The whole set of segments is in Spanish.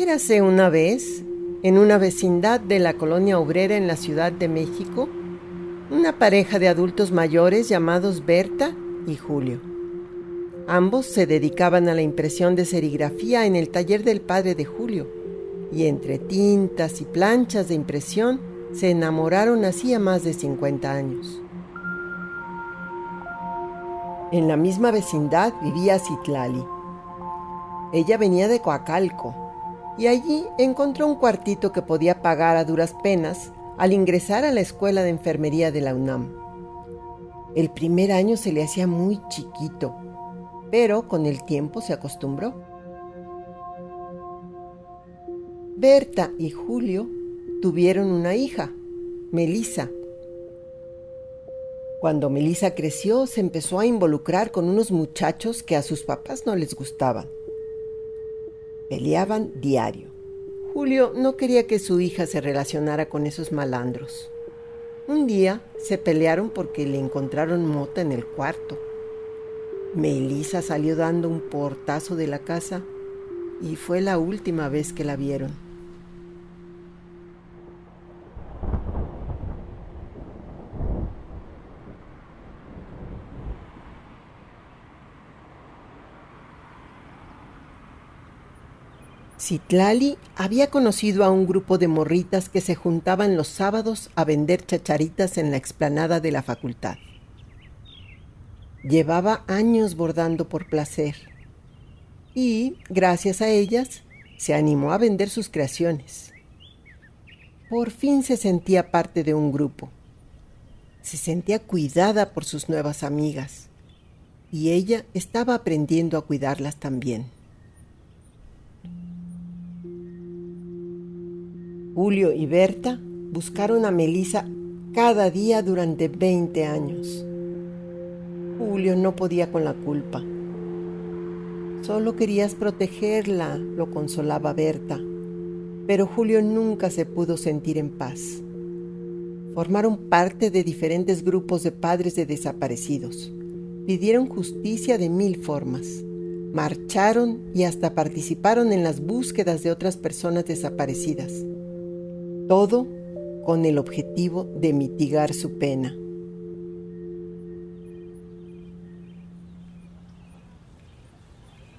Érase una vez, en una vecindad de la colonia obrera en la Ciudad de México, una pareja de adultos mayores llamados Berta y Julio. Ambos se dedicaban a la impresión de serigrafía en el taller del padre de Julio, y entre tintas y planchas de impresión se enamoraron hacía más de 50 años. En la misma vecindad vivía Citlali. Ella venía de Coacalco y allí encontró un cuartito que podía pagar a duras penas al ingresar a la escuela de enfermería de la UNAM. El primer año se le hacía muy chiquito, pero con el tiempo se acostumbró. Berta y Julio tuvieron una hija, Melissa. Cuando Melissa creció, se empezó a involucrar con unos muchachos que a sus papás no les gustaban. Peleaban diario. Julio no quería que su hija se relacionara con esos malandros. Un día se pelearon porque le encontraron mota en el cuarto. Melissa salió dando un portazo de la casa y fue la última vez que la vieron. Citlali había conocido a un grupo de morritas que se juntaban los sábados a vender chacharitas en la explanada de la facultad. Llevaba años bordando por placer y, gracias a ellas, se animó a vender sus creaciones. Por fin se sentía parte de un grupo. Se sentía cuidada por sus nuevas amigas y ella estaba aprendiendo a cuidarlas también. Julio y Berta buscaron a Melisa cada día durante 20 años. Julio no podía con la culpa. Solo querías protegerla, lo consolaba Berta. Pero Julio nunca se pudo sentir en paz. Formaron parte de diferentes grupos de padres de desaparecidos. Pidieron justicia de mil formas. Marcharon y hasta participaron en las búsquedas de otras personas desaparecidas todo con el objetivo de mitigar su pena.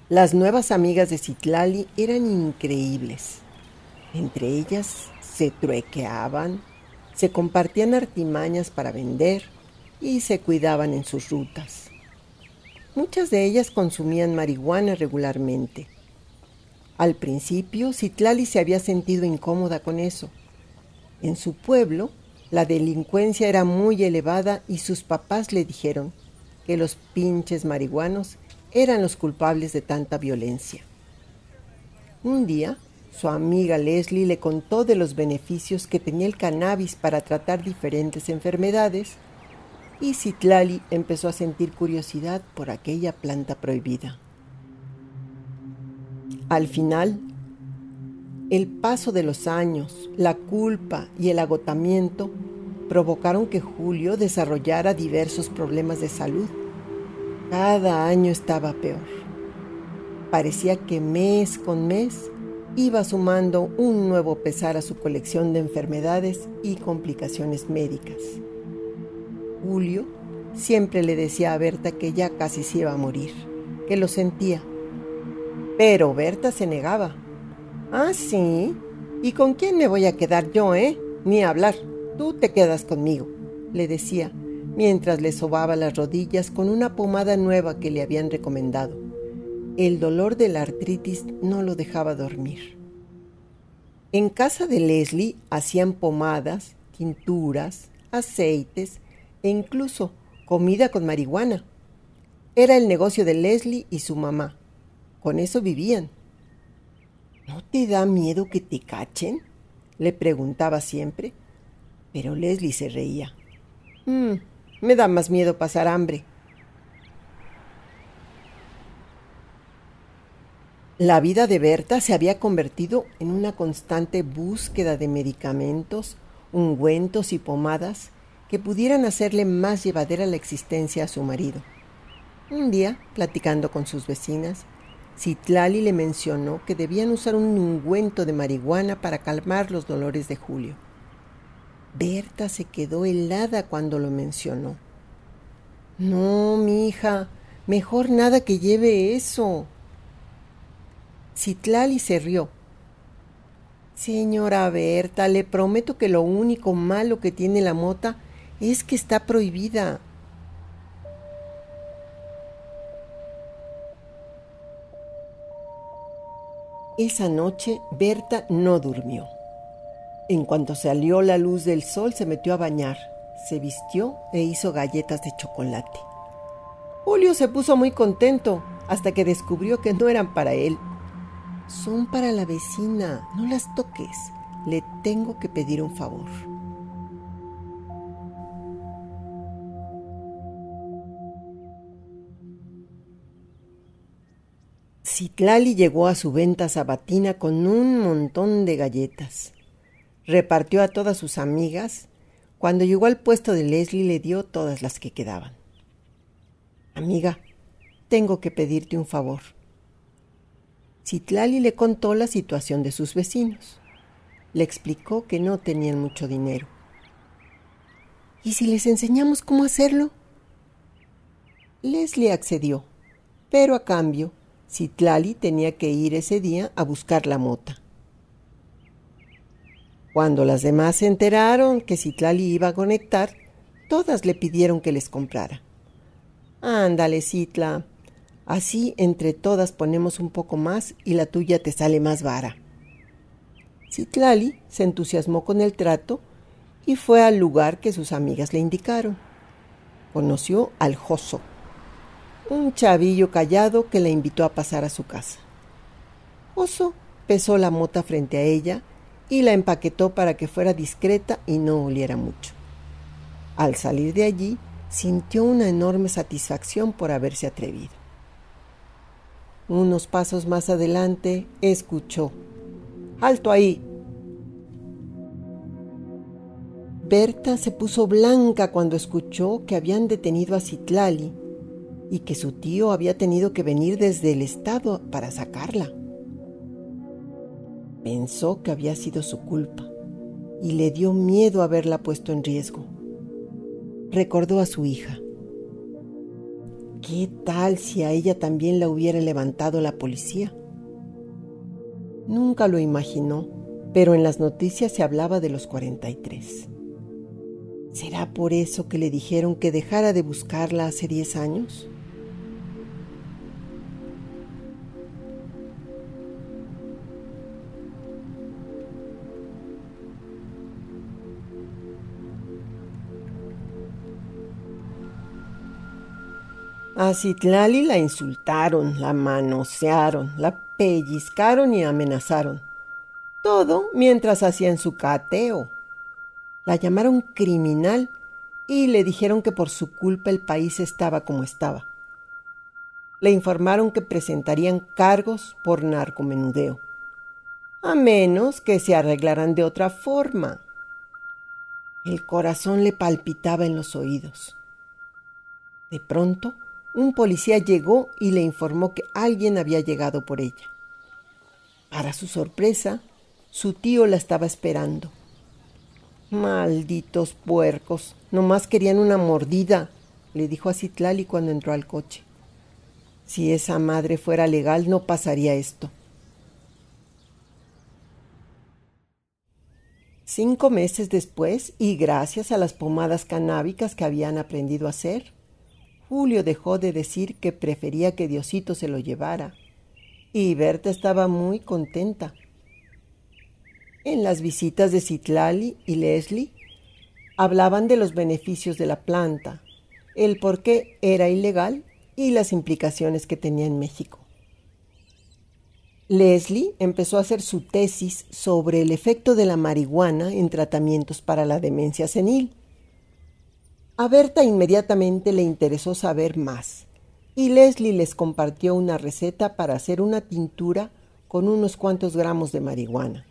Las nuevas amigas de Citlali eran increíbles. Entre ellas se truequeaban, se compartían artimañas para vender y se cuidaban en sus rutas. Muchas de ellas consumían marihuana regularmente. Al principio, Citlali se había sentido incómoda con eso, en su pueblo, la delincuencia era muy elevada y sus papás le dijeron que los pinches marihuanos eran los culpables de tanta violencia. Un día, su amiga Leslie le contó de los beneficios que tenía el cannabis para tratar diferentes enfermedades y Citlali empezó a sentir curiosidad por aquella planta prohibida. Al final, el paso de los años, la culpa y el agotamiento provocaron que Julio desarrollara diversos problemas de salud. Cada año estaba peor. Parecía que mes con mes iba sumando un nuevo pesar a su colección de enfermedades y complicaciones médicas. Julio siempre le decía a Berta que ya casi se iba a morir, que lo sentía. Pero Berta se negaba Ah, sí. ¿Y con quién me voy a quedar yo, eh? Ni hablar. Tú te quedas conmigo, le decía, mientras le sobaba las rodillas con una pomada nueva que le habían recomendado. El dolor de la artritis no lo dejaba dormir. En casa de Leslie hacían pomadas, tinturas, aceites e incluso comida con marihuana. Era el negocio de Leslie y su mamá. Con eso vivían. ¿No te da miedo que te cachen? le preguntaba siempre. Pero Leslie se reía. Mm, me da más miedo pasar hambre. La vida de Berta se había convertido en una constante búsqueda de medicamentos, ungüentos y pomadas que pudieran hacerle más llevadera la existencia a su marido. Un día, platicando con sus vecinas, Citlali le mencionó que debían usar un ungüento de marihuana para calmar los dolores de Julio. Berta se quedó helada cuando lo mencionó. No, mi hija, mejor nada que lleve eso. Citlali se rió. Señora Berta, le prometo que lo único malo que tiene la mota es que está prohibida. Esa noche Berta no durmió. En cuanto salió la luz del sol se metió a bañar, se vistió e hizo galletas de chocolate. Julio se puso muy contento hasta que descubrió que no eran para él. Son para la vecina, no las toques. Le tengo que pedir un favor. Citlali llegó a su venta sabatina con un montón de galletas. Repartió a todas sus amigas. Cuando llegó al puesto de Leslie le dio todas las que quedaban. Amiga, tengo que pedirte un favor. Citlali le contó la situación de sus vecinos. Le explicó que no tenían mucho dinero. ¿Y si les enseñamos cómo hacerlo? Leslie accedió, pero a cambio Citlali tenía que ir ese día a buscar la mota. Cuando las demás se enteraron que Citlali iba a conectar, todas le pidieron que les comprara. Ándale, Citla. Así entre todas ponemos un poco más y la tuya te sale más vara. Citlali se entusiasmó con el trato y fue al lugar que sus amigas le indicaron. Conoció al Joso, un chavillo callado que la invitó a pasar a su casa. Oso pesó la mota frente a ella y la empaquetó para que fuera discreta y no oliera mucho. Al salir de allí, sintió una enorme satisfacción por haberse atrevido. Unos pasos más adelante, escuchó. ¡Alto ahí! Berta se puso blanca cuando escuchó que habían detenido a Citlali y que su tío había tenido que venir desde el estado para sacarla. Pensó que había sido su culpa y le dio miedo haberla puesto en riesgo. Recordó a su hija. ¿Qué tal si a ella también la hubiera levantado la policía? Nunca lo imaginó, pero en las noticias se hablaba de los 43. ¿Será por eso que le dijeron que dejara de buscarla hace 10 años? A Citlali la insultaron, la manosearon, la pellizcaron y amenazaron. Todo mientras hacían su cateo. La llamaron criminal y le dijeron que por su culpa el país estaba como estaba. Le informaron que presentarían cargos por narcomenudeo, a menos que se arreglaran de otra forma. El corazón le palpitaba en los oídos. De pronto, un policía llegó y le informó que alguien había llegado por ella. Para su sorpresa, su tío la estaba esperando. Malditos puercos, nomás querían una mordida, le dijo a Citlali cuando entró al coche. Si esa madre fuera legal no pasaría esto. Cinco meses después, y gracias a las pomadas canábicas que habían aprendido a hacer, Julio dejó de decir que prefería que Diosito se lo llevara, y Berta estaba muy contenta. En las visitas de Citlali y Leslie hablaban de los beneficios de la planta, el por qué era ilegal y las implicaciones que tenía en México. Leslie empezó a hacer su tesis sobre el efecto de la marihuana en tratamientos para la demencia senil a Berta inmediatamente le interesó saber más y Leslie les compartió una receta para hacer una tintura con unos cuantos gramos de marihuana.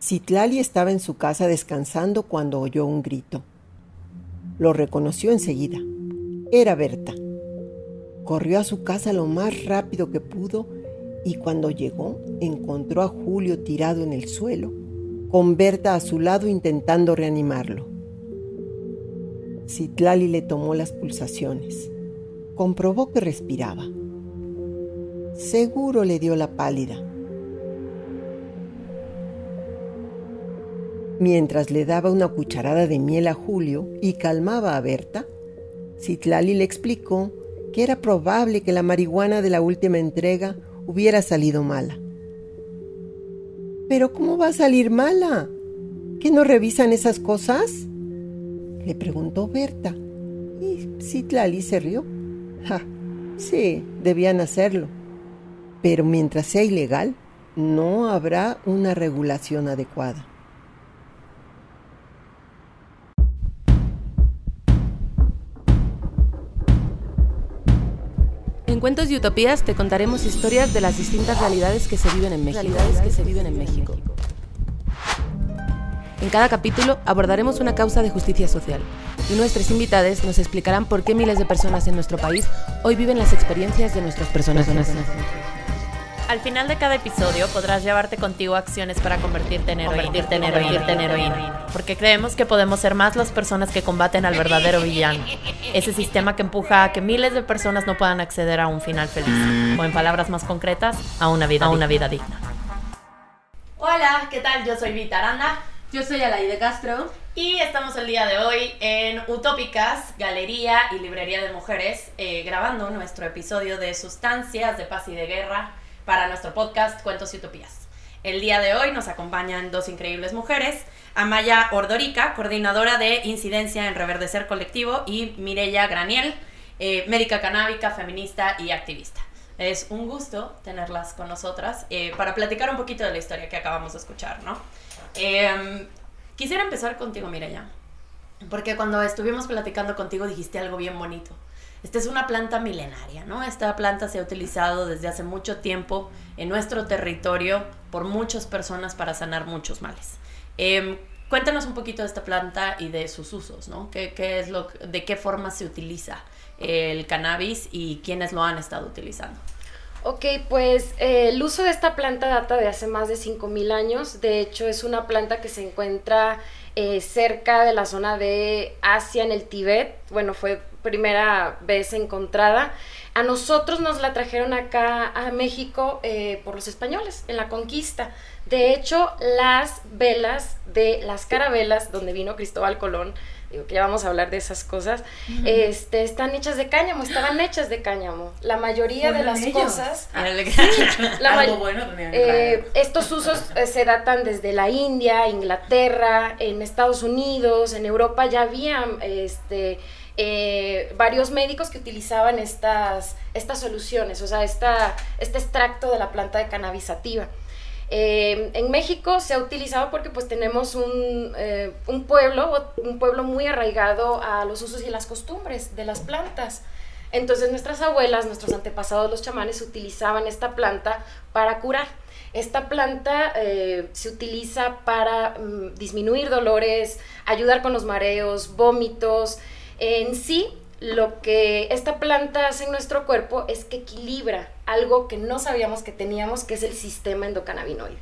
Citlali estaba en su casa descansando cuando oyó un grito. Lo reconoció enseguida. Era Berta. Corrió a su casa lo más rápido que pudo y cuando llegó encontró a Julio tirado en el suelo, con Berta a su lado intentando reanimarlo. Citlali le tomó las pulsaciones. Comprobó que respiraba. Seguro le dio la pálida. Mientras le daba una cucharada de miel a Julio y calmaba a Berta, Citlali le explicó que era probable que la marihuana de la última entrega hubiera salido mala. Pero ¿cómo va a salir mala? ¿Que no revisan esas cosas? Le preguntó Berta. Y Citlali se rió. Ja, sí, debían hacerlo. Pero mientras sea ilegal, no habrá una regulación adecuada. En Cuentos y Utopías te contaremos historias de las distintas realidades que se viven en México. Realidades que se viven en México. En cada capítulo abordaremos una causa de justicia social y nuestros invitados nos explicarán por qué miles de personas en nuestro país hoy viven las experiencias de nuestros personajes. Al final de cada episodio podrás llevarte contigo acciones para convertirte en heroína, convertirte en heroína, en heroína, porque creemos que podemos ser más las personas que combaten al verdadero villano, ese sistema que empuja a que miles de personas no puedan acceder a un final feliz, o en palabras más concretas, a una vida, a una vida digna. Hola, ¿qué tal? Yo soy Vita Aranda. Yo soy Alaide Castro. Y estamos el día de hoy en Utópicas, Galería y Librería de Mujeres, eh, grabando nuestro episodio de Sustancias de Paz y de Guerra para nuestro podcast Cuentos y Utopías. El día de hoy nos acompañan dos increíbles mujeres, Amaya Ordorica, coordinadora de incidencia en reverdecer colectivo, y Mirella Graniel, eh, médica canábica, feminista y activista. Es un gusto tenerlas con nosotras eh, para platicar un poquito de la historia que acabamos de escuchar, ¿no? Em, quisiera empezar contigo, Mirella, porque cuando estuvimos platicando contigo dijiste algo bien bonito. Esta es una planta milenaria, ¿no? Esta planta se ha utilizado desde hace mucho tiempo en nuestro territorio por muchas personas para sanar muchos males. Em, cuéntanos un poquito de esta planta y de sus usos, ¿no? ¿Qué, es lo, ¿De qué forma se utiliza el cannabis y quiénes lo han estado utilizando? Ok, pues eh, el uso de esta planta data de hace más de 5.000 años. De hecho, es una planta que se encuentra eh, cerca de la zona de Asia, en el Tíbet. Bueno, fue primera vez encontrada. A nosotros nos la trajeron acá a México eh, por los españoles en la conquista. De hecho, las velas de las carabelas, donde vino Cristóbal Colón, digo que ya vamos a hablar de esas cosas, este, están hechas de cáñamo, estaban hechas de cáñamo. La mayoría de las cosas... Ah, eh, estos usos eh, se datan desde la India, Inglaterra, en Estados Unidos, en Europa ya había este, eh, varios médicos que utilizaban estas, estas soluciones, o sea, esta, este extracto de la planta de cannabisativa. Eh, en México se ha utilizado porque pues tenemos un, eh, un, pueblo, un pueblo muy arraigado a los usos y las costumbres de las plantas. Entonces nuestras abuelas, nuestros antepasados, los chamanes, utilizaban esta planta para curar. Esta planta se utiliza para mm, disminuir dolores, ayudar con los mareos, vómitos, en sí, lo que esta planta hace en nuestro cuerpo es que equilibra algo que no sabíamos que teníamos, que es el sistema endocannabinoide.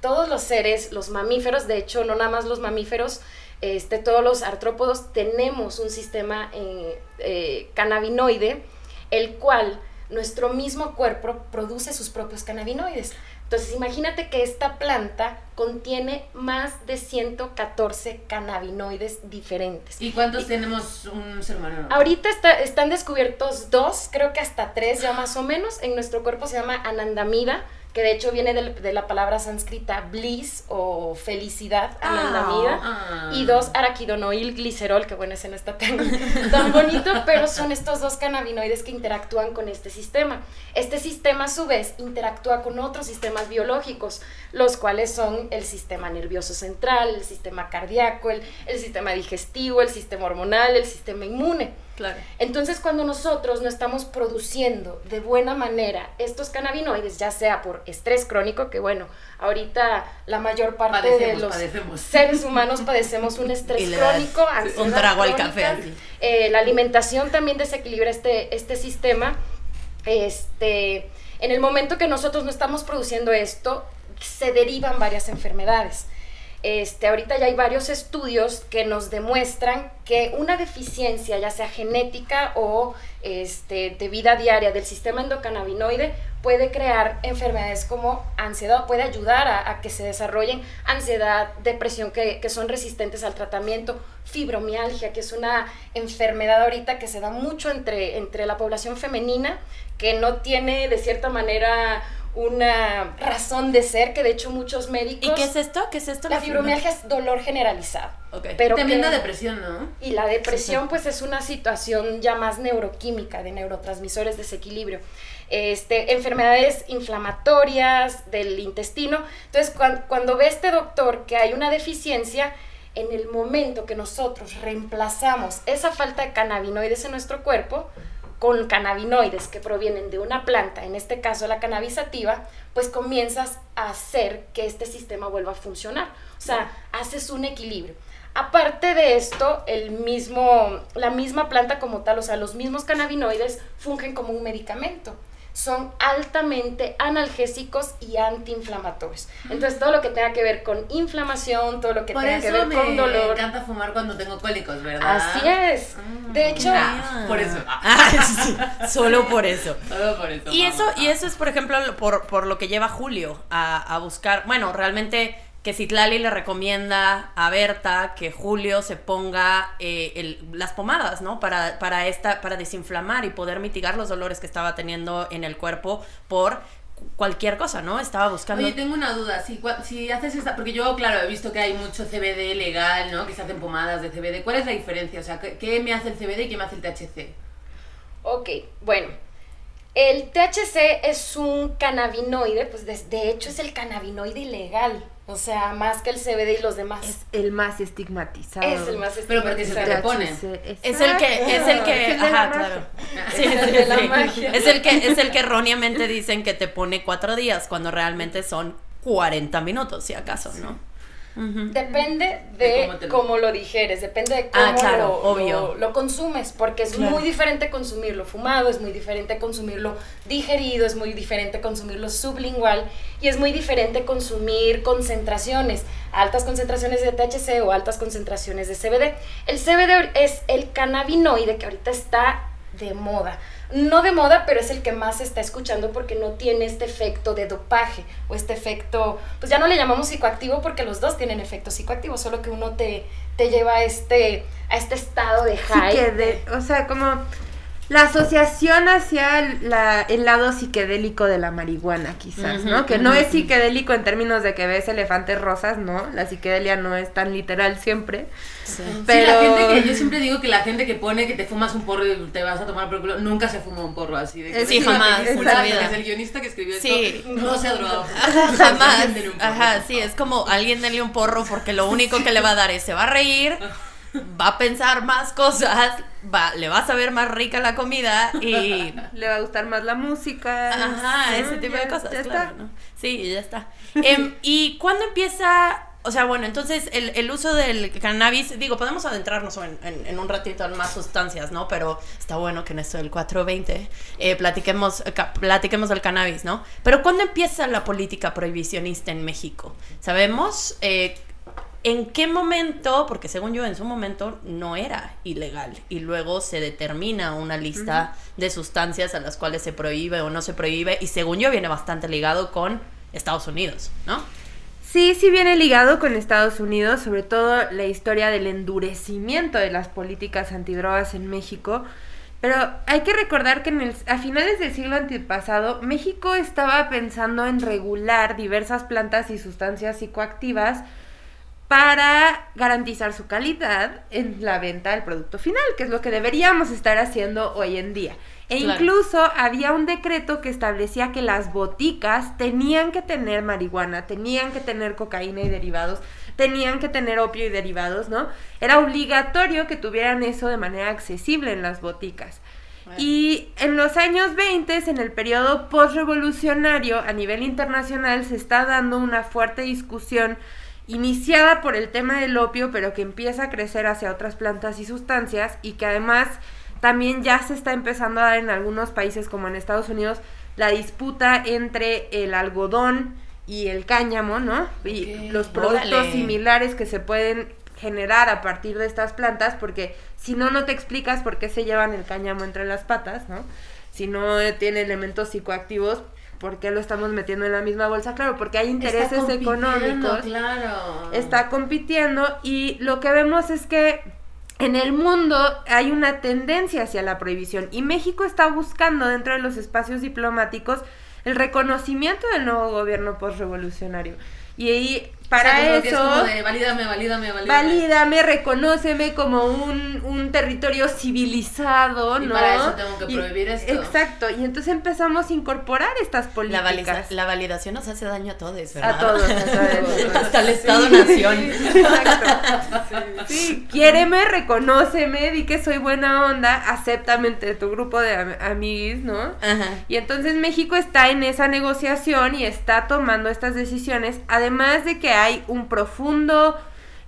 Todos los seres, los mamíferos, de hecho, no nada más los mamíferos, este, todos los artrópodos tenemos un sistema eh, eh, cannabinoide, el cual nuestro mismo cuerpo produce sus propios cannabinoides. Entonces, imagínate que esta planta contiene más de 114 cannabinoides diferentes. ¿Y cuántos tenemos un ser humano? Ahorita están descubiertos dos, creo que hasta tres ya más o menos. En nuestro cuerpo se llama anandamida, que de hecho viene de, la palabra sánscrita bliss o felicidad, ah, anandamida, ah. y dos, araquidonoil glicerol, que bueno, ese no está tan, tan bonito, pero son estos dos cannabinoides que interactúan con este sistema. Este sistema a su vez interactúa con otros sistemas biológicos, los cuales son el sistema nervioso central, el sistema cardíaco, el, el sistema digestivo, el sistema hormonal, el sistema inmune. Claro. Entonces, cuando nosotros no estamos produciendo de buena manera estos cannabinoides, ya sea por estrés crónico, que bueno, ahorita la mayor parte de Padecemos, los padecemos. seres humanos padecemos un estrés das crónico, ansiedad un trago al crónica, café, así. eh, la alimentación también desequilibra este, este sistema. Este, en el momento que nosotros no estamos produciendo esto, se derivan varias enfermedades. Este, ahorita ya hay varios estudios que nos demuestran que una deficiencia, ya sea genética o este, de vida diaria del sistema endocannabinoide, puede crear enfermedades como ansiedad, puede ayudar a, a que se desarrollen ansiedad, depresión, que, que son resistentes al tratamiento, fibromialgia, que es una enfermedad ahorita que se da mucho entre, entre la población femenina, que no tiene de cierta manera una razón de ser, que de hecho muchos médicos... ¿Y qué es esto? ¿Qué es esto? La fibromialgia es dolor generalizado. Ok. Pero También que- da depresión, ¿no? y la depresión, pues, es una situación ya más neuroquímica, de neurotransmisores, desequilibrio. Este, enfermedades inflamatorias del intestino. Entonces, cuan- cuando ve este doctor que hay una deficiencia, en el momento que nosotros reemplazamos esa falta de cannabinoides en nuestro cuerpo, con cannabinoides que provienen de una planta, en este caso la cannabis sativa, pues comienzas a hacer que este sistema vuelva a funcionar. O sea, haces un equilibrio. Aparte de esto, el mismo, la misma planta como tal, o sea, los mismos cannabinoides fungen como un medicamento. Son altamente analgésicos y antiinflamatorios. Entonces, todo lo que tenga que ver con inflamación, todo lo que Por tenga que ver me con dolor. encanta fumar cuando tengo cólicos, ¿verdad? Así es. De hecho, Ah, por eso. Ah, sí, solo por eso. Solo por eso. Y eso, y eso es, por ejemplo, por, por lo que lleva Julio a, a buscar, bueno, realmente que Citlali le recomienda a Berta que Julio se ponga eh, el- las pomadas, ¿no? Para, para, esta, para desinflamar y poder mitigar los dolores que estaba teniendo en el cuerpo por cualquier cosa, ¿no? Estaba buscando... Oye, tengo una duda. Si, si haces esta. Porque yo, claro, he visto que hay mucho CBD legal, ¿no? Que se hacen pomadas de CBD. ¿Cuál es la diferencia? O sea, ¿qué, qué me hace el CBD y qué me hace el THC? Ok, bueno. El THC es un cannabinoide, pues de, de hecho es el cannabinoide ilegal. O sea, más que el CBD y los demás. Es el más estigmatizado. Es el más Pero porque se te estigmatizado. repone. Es el que, es el que, Es ajá, claro. Sí, Es el sí, de la sí. magia. Es el que, es el que erróneamente dicen que te pone cuatro días, cuando realmente son 40 minutos, si acaso, ¿no? Depende De de cómo lo- cómo lo digeres, depende de cómo Ah, claro, lo, obvio. lo- lo consumes, porque es Claro. muy diferente consumirlo fumado, es muy diferente consumirlo digerido, es muy diferente consumirlo sublingual y es muy diferente consumir concentraciones, altas concentraciones de THC o altas concentraciones de CBD. El CBD es el cannabinoide que ahorita está de moda. No de moda, pero es el que más se está escuchando porque no tiene este efecto de dopaje o este efecto, pues ya no le llamamos psicoactivo porque los dos tienen efecto psicoactivo, solo que uno te, te lleva a este, a este estado de high. Psiquede- o sea, como la asociación hacia la- el lado psicodélico de la marihuana, quizás, ¿no? Que no es psicodélico en términos de que ves elefantes rosas, ¿no? La psiquedelia no es tan literal siempre. Sí. Pero... Sí, la gente que yo siempre digo que la gente que pone que te fumas un porro y te vas a tomar por culo, nunca se fuma un porro así. De que Sí, jamás, que vida. es el guionista que escribió Sí. esto, no se ha drogado. Jamás. Ajá, sí, es como alguien denle un porro porque lo único que le va a dar es se va a reír, va a pensar más cosas, va, le va a saber más rica la comida y Le va a gustar más la música. Ajá, ese tipo de cosas. ya claro, está. ¿no? Sí, ya está. Em, ¿Y cuándo empieza? O sea, bueno, entonces el, el uso del cannabis, digo, podemos adentrarnos en, en- en un ratito en más sustancias, ¿no? Pero está bueno que en esto del 420 eh, platiquemos, platiquemos del cannabis, ¿no? Pero ¿cuándo empieza la política prohibicionista en México? ¿Sabemos? Eh, ¿En qué momento? Porque según yo en su momento no era ilegal y luego se determina una lista de sustancias a las cuales se prohíbe o no se prohíbe y según yo viene bastante ligado con Estados Unidos, ¿no? Sí, sí viene ligado con Estados Unidos, sobre todo la historia del endurecimiento de las políticas antidrogas en México. Pero hay que recordar que en el- a finales del siglo antepasado, México estaba pensando en regular diversas plantas y sustancias psicoactivas para garantizar su calidad en la venta del producto final, que es lo que deberíamos estar haciendo hoy en día. E Claro. incluso había un decreto que establecía que las boticas tenían que tener marihuana, tenían que tener cocaína y derivados, tenían que tener opio y derivados, ¿no? Era obligatorio que tuvieran eso de manera accesible en las boticas. Y en los años 20, en el periodo postrevolucionario, a nivel internacional, se está dando una fuerte discusión iniciada por el tema del opio, pero que empieza a crecer hacia otras plantas y sustancias y que además también ya se está empezando a dar en algunos países como en Estados Unidos la disputa entre el algodón y el cáñamo, ¿no? Y los productos Órale. similares que se pueden generar a partir de estas plantas, porque si no, no te explicas por qué se llevan el cáñamo entre las patas, ¿no? Si no eh, tiene elementos psicoactivos, ¿por qué lo estamos metiendo en la misma bolsa? Claro, porque hay intereses Está compitiendo, económicos Claro. está compitiendo y lo que vemos es que en el mundo hay una tendencia hacia la prohibición y México está buscando dentro de los espacios diplomáticos el reconocimiento del nuevo gobierno postrevolucionario. Y ahí, para O sea, como que es eso, como de valídame, valídame, valídame. valídame, reconóceme como un, un territorio civilizado, Y ¿no? para eso tengo que Y- prohibir esto. Exacto, y entonces empezamos a incorporar estas La, políticas. valiza- la validación nos hace daño a todos, ¿verdad? A todos, a. Hasta el Estado-Nación. Exacto. Sí, quiéreme, reconóceme, di que soy buena onda, acéptame entre tu grupo de am- amiguis, ¿no? Ajá. Y entonces México está en esa negociación y está tomando estas decisiones, además de que hay un profundo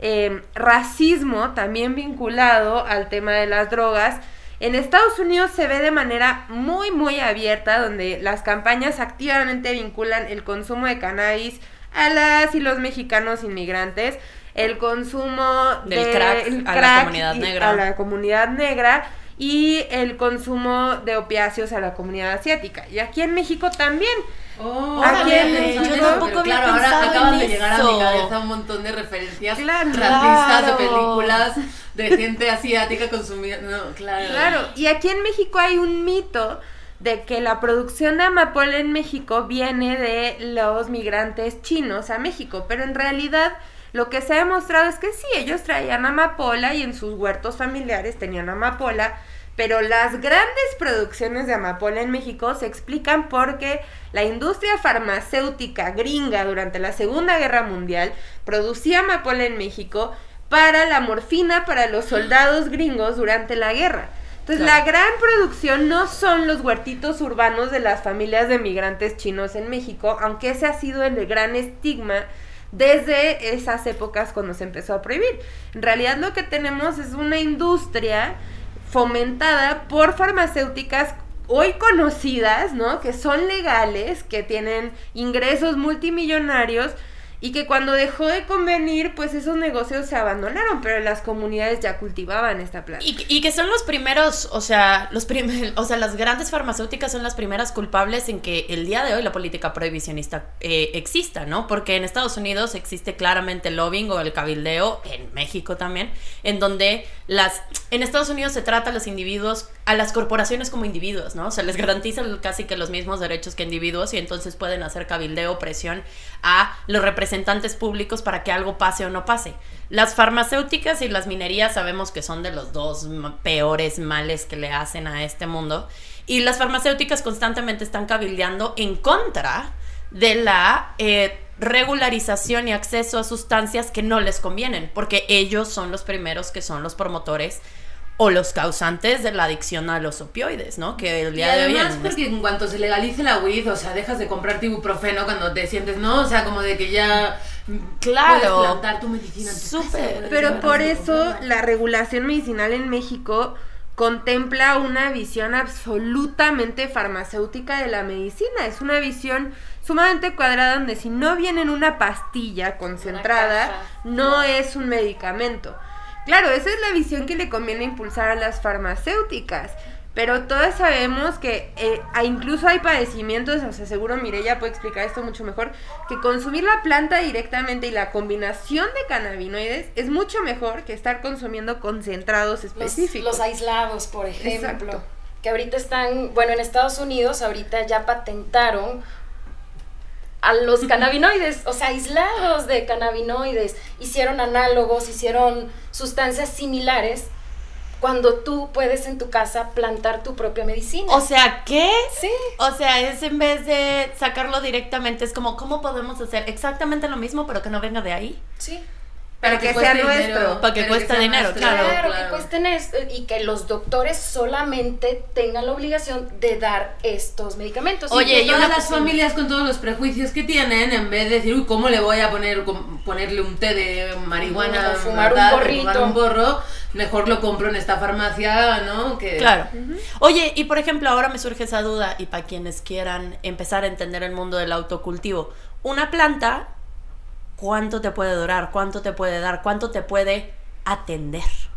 eh, racismo también vinculado al tema de las drogas. En Estados Unidos se ve de manera muy, muy abierta, donde las campañas activamente vinculan el consumo de cannabis a las y los mexicanos inmigrantes, el consumo Del de- crack el a la comunidad negra. a la comunidad negra y el consumo de opiáceos a la comunidad asiática. Y aquí en México también. Oh, Aquí órale, en México- pero yo tampoco había claro, ahora pensado acaban en de llegar a mi cabeza un montón de referencias Claro. racistas de películas de gente asiática consumiendo. No, claro. Claro, y aquí en México hay un mito de que la producción de amapola en México viene de los migrantes chinos a México, pero en realidad lo que se ha demostrado es que sí, ellos traían amapola y en sus huertos familiares tenían amapola, pero las grandes producciones de amapola en México se explican porque la industria farmacéutica gringa durante la Segunda Guerra Mundial producía amapola en México para la morfina para los soldados gringos durante la guerra. Entonces, Claro. la gran producción no son los huertitos urbanos de las familias de migrantes chinos en México, aunque ese ha sido el gran estigma desde esas épocas cuando se empezó a prohibir. En realidad lo que tenemos es una industria fomentada por farmacéuticas hoy conocidas, ¿no? Que son legales, que tienen ingresos multimillonarios y que cuando dejó de convenir, pues esos negocios se abandonaron, pero las comunidades ya cultivaban esta planta. Y, y que son los primeros, o sea, los primer- o sea, las grandes farmacéuticas son las primeras culpables en que el día de hoy la política prohibicionista eh, exista, ¿no? Porque en Estados Unidos existe claramente el lobbying o el cabildeo, en México también, en donde las, en Estados Unidos se trata a los individuos, a las corporaciones como individuos, ¿no? Se les garantiza casi que los mismos derechos que individuos y entonces pueden hacer cabildeo, presión a los representantes públicos para que algo pase o no pase. Las farmacéuticas y las minerías sabemos que son de los dos peores males que le hacen a este mundo. Y las farmacéuticas constantemente están cabildeando en contra de la eh, regularización y acceso a sustancias que no les convienen, porque ellos son los primeros que son los promotores o los causantes de la adicción a los opioides, ¿no? Que el Y día de hoy además, en- porque en cuanto se legalice la weed, o sea, dejas de comprar ibuprofeno cuando te sientes, ¿no? O sea, como de que ya Claro. puedes plantar tu medicina en tu Súper. casa, Pero por eso la regulación medicinal en México contempla una visión absolutamente farmacéutica de la medicina. Es una visión sumamente cuadrada donde si no viene en una pastilla concentrada, no es un medicamento. Claro, esa es la visión que le conviene impulsar a las farmacéuticas. Pero todas sabemos que eh, incluso hay padecimientos, o sea, seguro Mireya puede explicar esto mucho mejor, que consumir la planta directamente y la combinación de cannabinoides es mucho mejor que estar consumiendo concentrados Los, específicos. los aislados, por ejemplo. Exacto. Que ahorita están, bueno, en Estados Unidos ahorita ya patentaron a los cannabinoides, o sea, aislados de cannabinoides. Hicieron análogos, hicieron sustancias similares cuando tú puedes en tu casa plantar tu propia medicina. O sea, ¿qué? Sí. O sea, es en vez de sacarlo directamente, es como, ¿cómo podemos hacer exactamente lo mismo, pero que no venga de ahí? Sí. Para que sea nuestro. Para que cueste dinero, nuestro. claro. Claro, que cuesten esto y que los doctores solamente tengan la obligación de dar estos medicamentos. Oye, y una las familias con todos los prejuicios que tienen, en vez de decir, uy, ¿cómo le voy a poner ponerle un té de marihuana, O fumar un matar, o porrito. fumar un borro? Mejor lo compro en esta farmacia, ¿no? Que Claro. Oye, y por ejemplo, ahora me surge esa duda, y para quienes quieran empezar a entender el mundo del autocultivo, una planta, ¿cuánto te puede durar? ¿Cuánto te puede dar? ¿Cuánto te puede atender?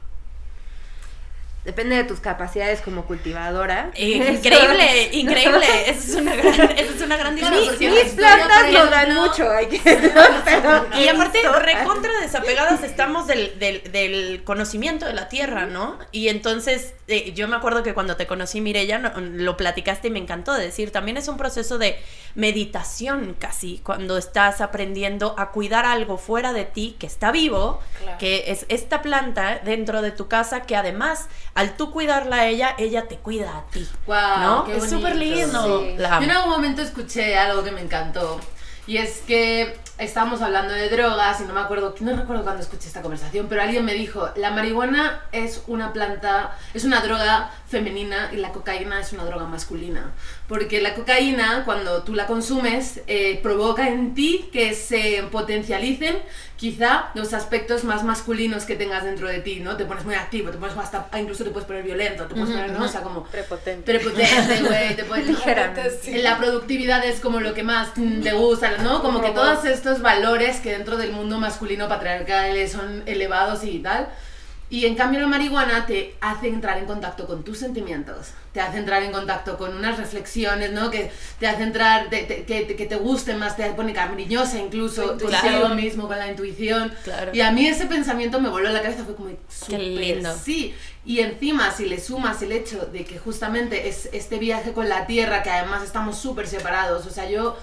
Depende de tus capacidades como cultivadora. Eh, Increíble, increíble. Esa es una gran, esa es una gran porque Mis plantas lo dan mucho, hay que pero Y aparte, recontra desapegadas estamos del, del, del conocimiento de la tierra, ¿no? Y entonces, eh, yo me acuerdo que cuando te conocí, Mirella, no- lo platicaste y me encantó de decir, también es un proceso de meditación casi, cuando estás aprendiendo a cuidar algo fuera de ti que está vivo, Claro. que es esta planta dentro de tu casa que además, al tú cuidarla a ella, ella te cuida a ti. Guau, ¿No? qué Es súper lindo. Sí. La Yo en algún momento escuché algo que me encantó. Y es que estábamos hablando de drogas y no me acuerdo, no recuerdo cuándo escuché esta conversación, pero alguien me dijo, la marihuana es una planta, es una droga femenina y la cocaína es una droga masculina. Porque la cocaína, cuando tú la consumes, eh, provoca en ti que se potencialicen quizá los aspectos más masculinos que tengas dentro de ti, ¿no? Te pones muy activo, te pones hasta, incluso te puedes poner violento, te puedes poner, ¿no? O sea, como Prepotente. prepotente, güey, te puedes Ligeramente, sí. La productividad es como lo que más te gusta, ¿no? Como que todos estos valores que dentro del mundo masculino patriarcal son elevados y tal. Y en cambio la marihuana te hace entrar en contacto con tus sentimientos, te hace entrar en contacto con unas reflexiones, ¿no? Que te hace entrar, te- te- que, que te gusten más, te pone cariñosa incluso contigo intuición. mismo, con la intuición. Claro. Y a mí ese pensamiento me voló la cabeza, fue como, súper lindo. sí. Y encima, si le sumas el hecho de que justamente es este viaje con la Tierra, que además estamos súper separados, o sea, yo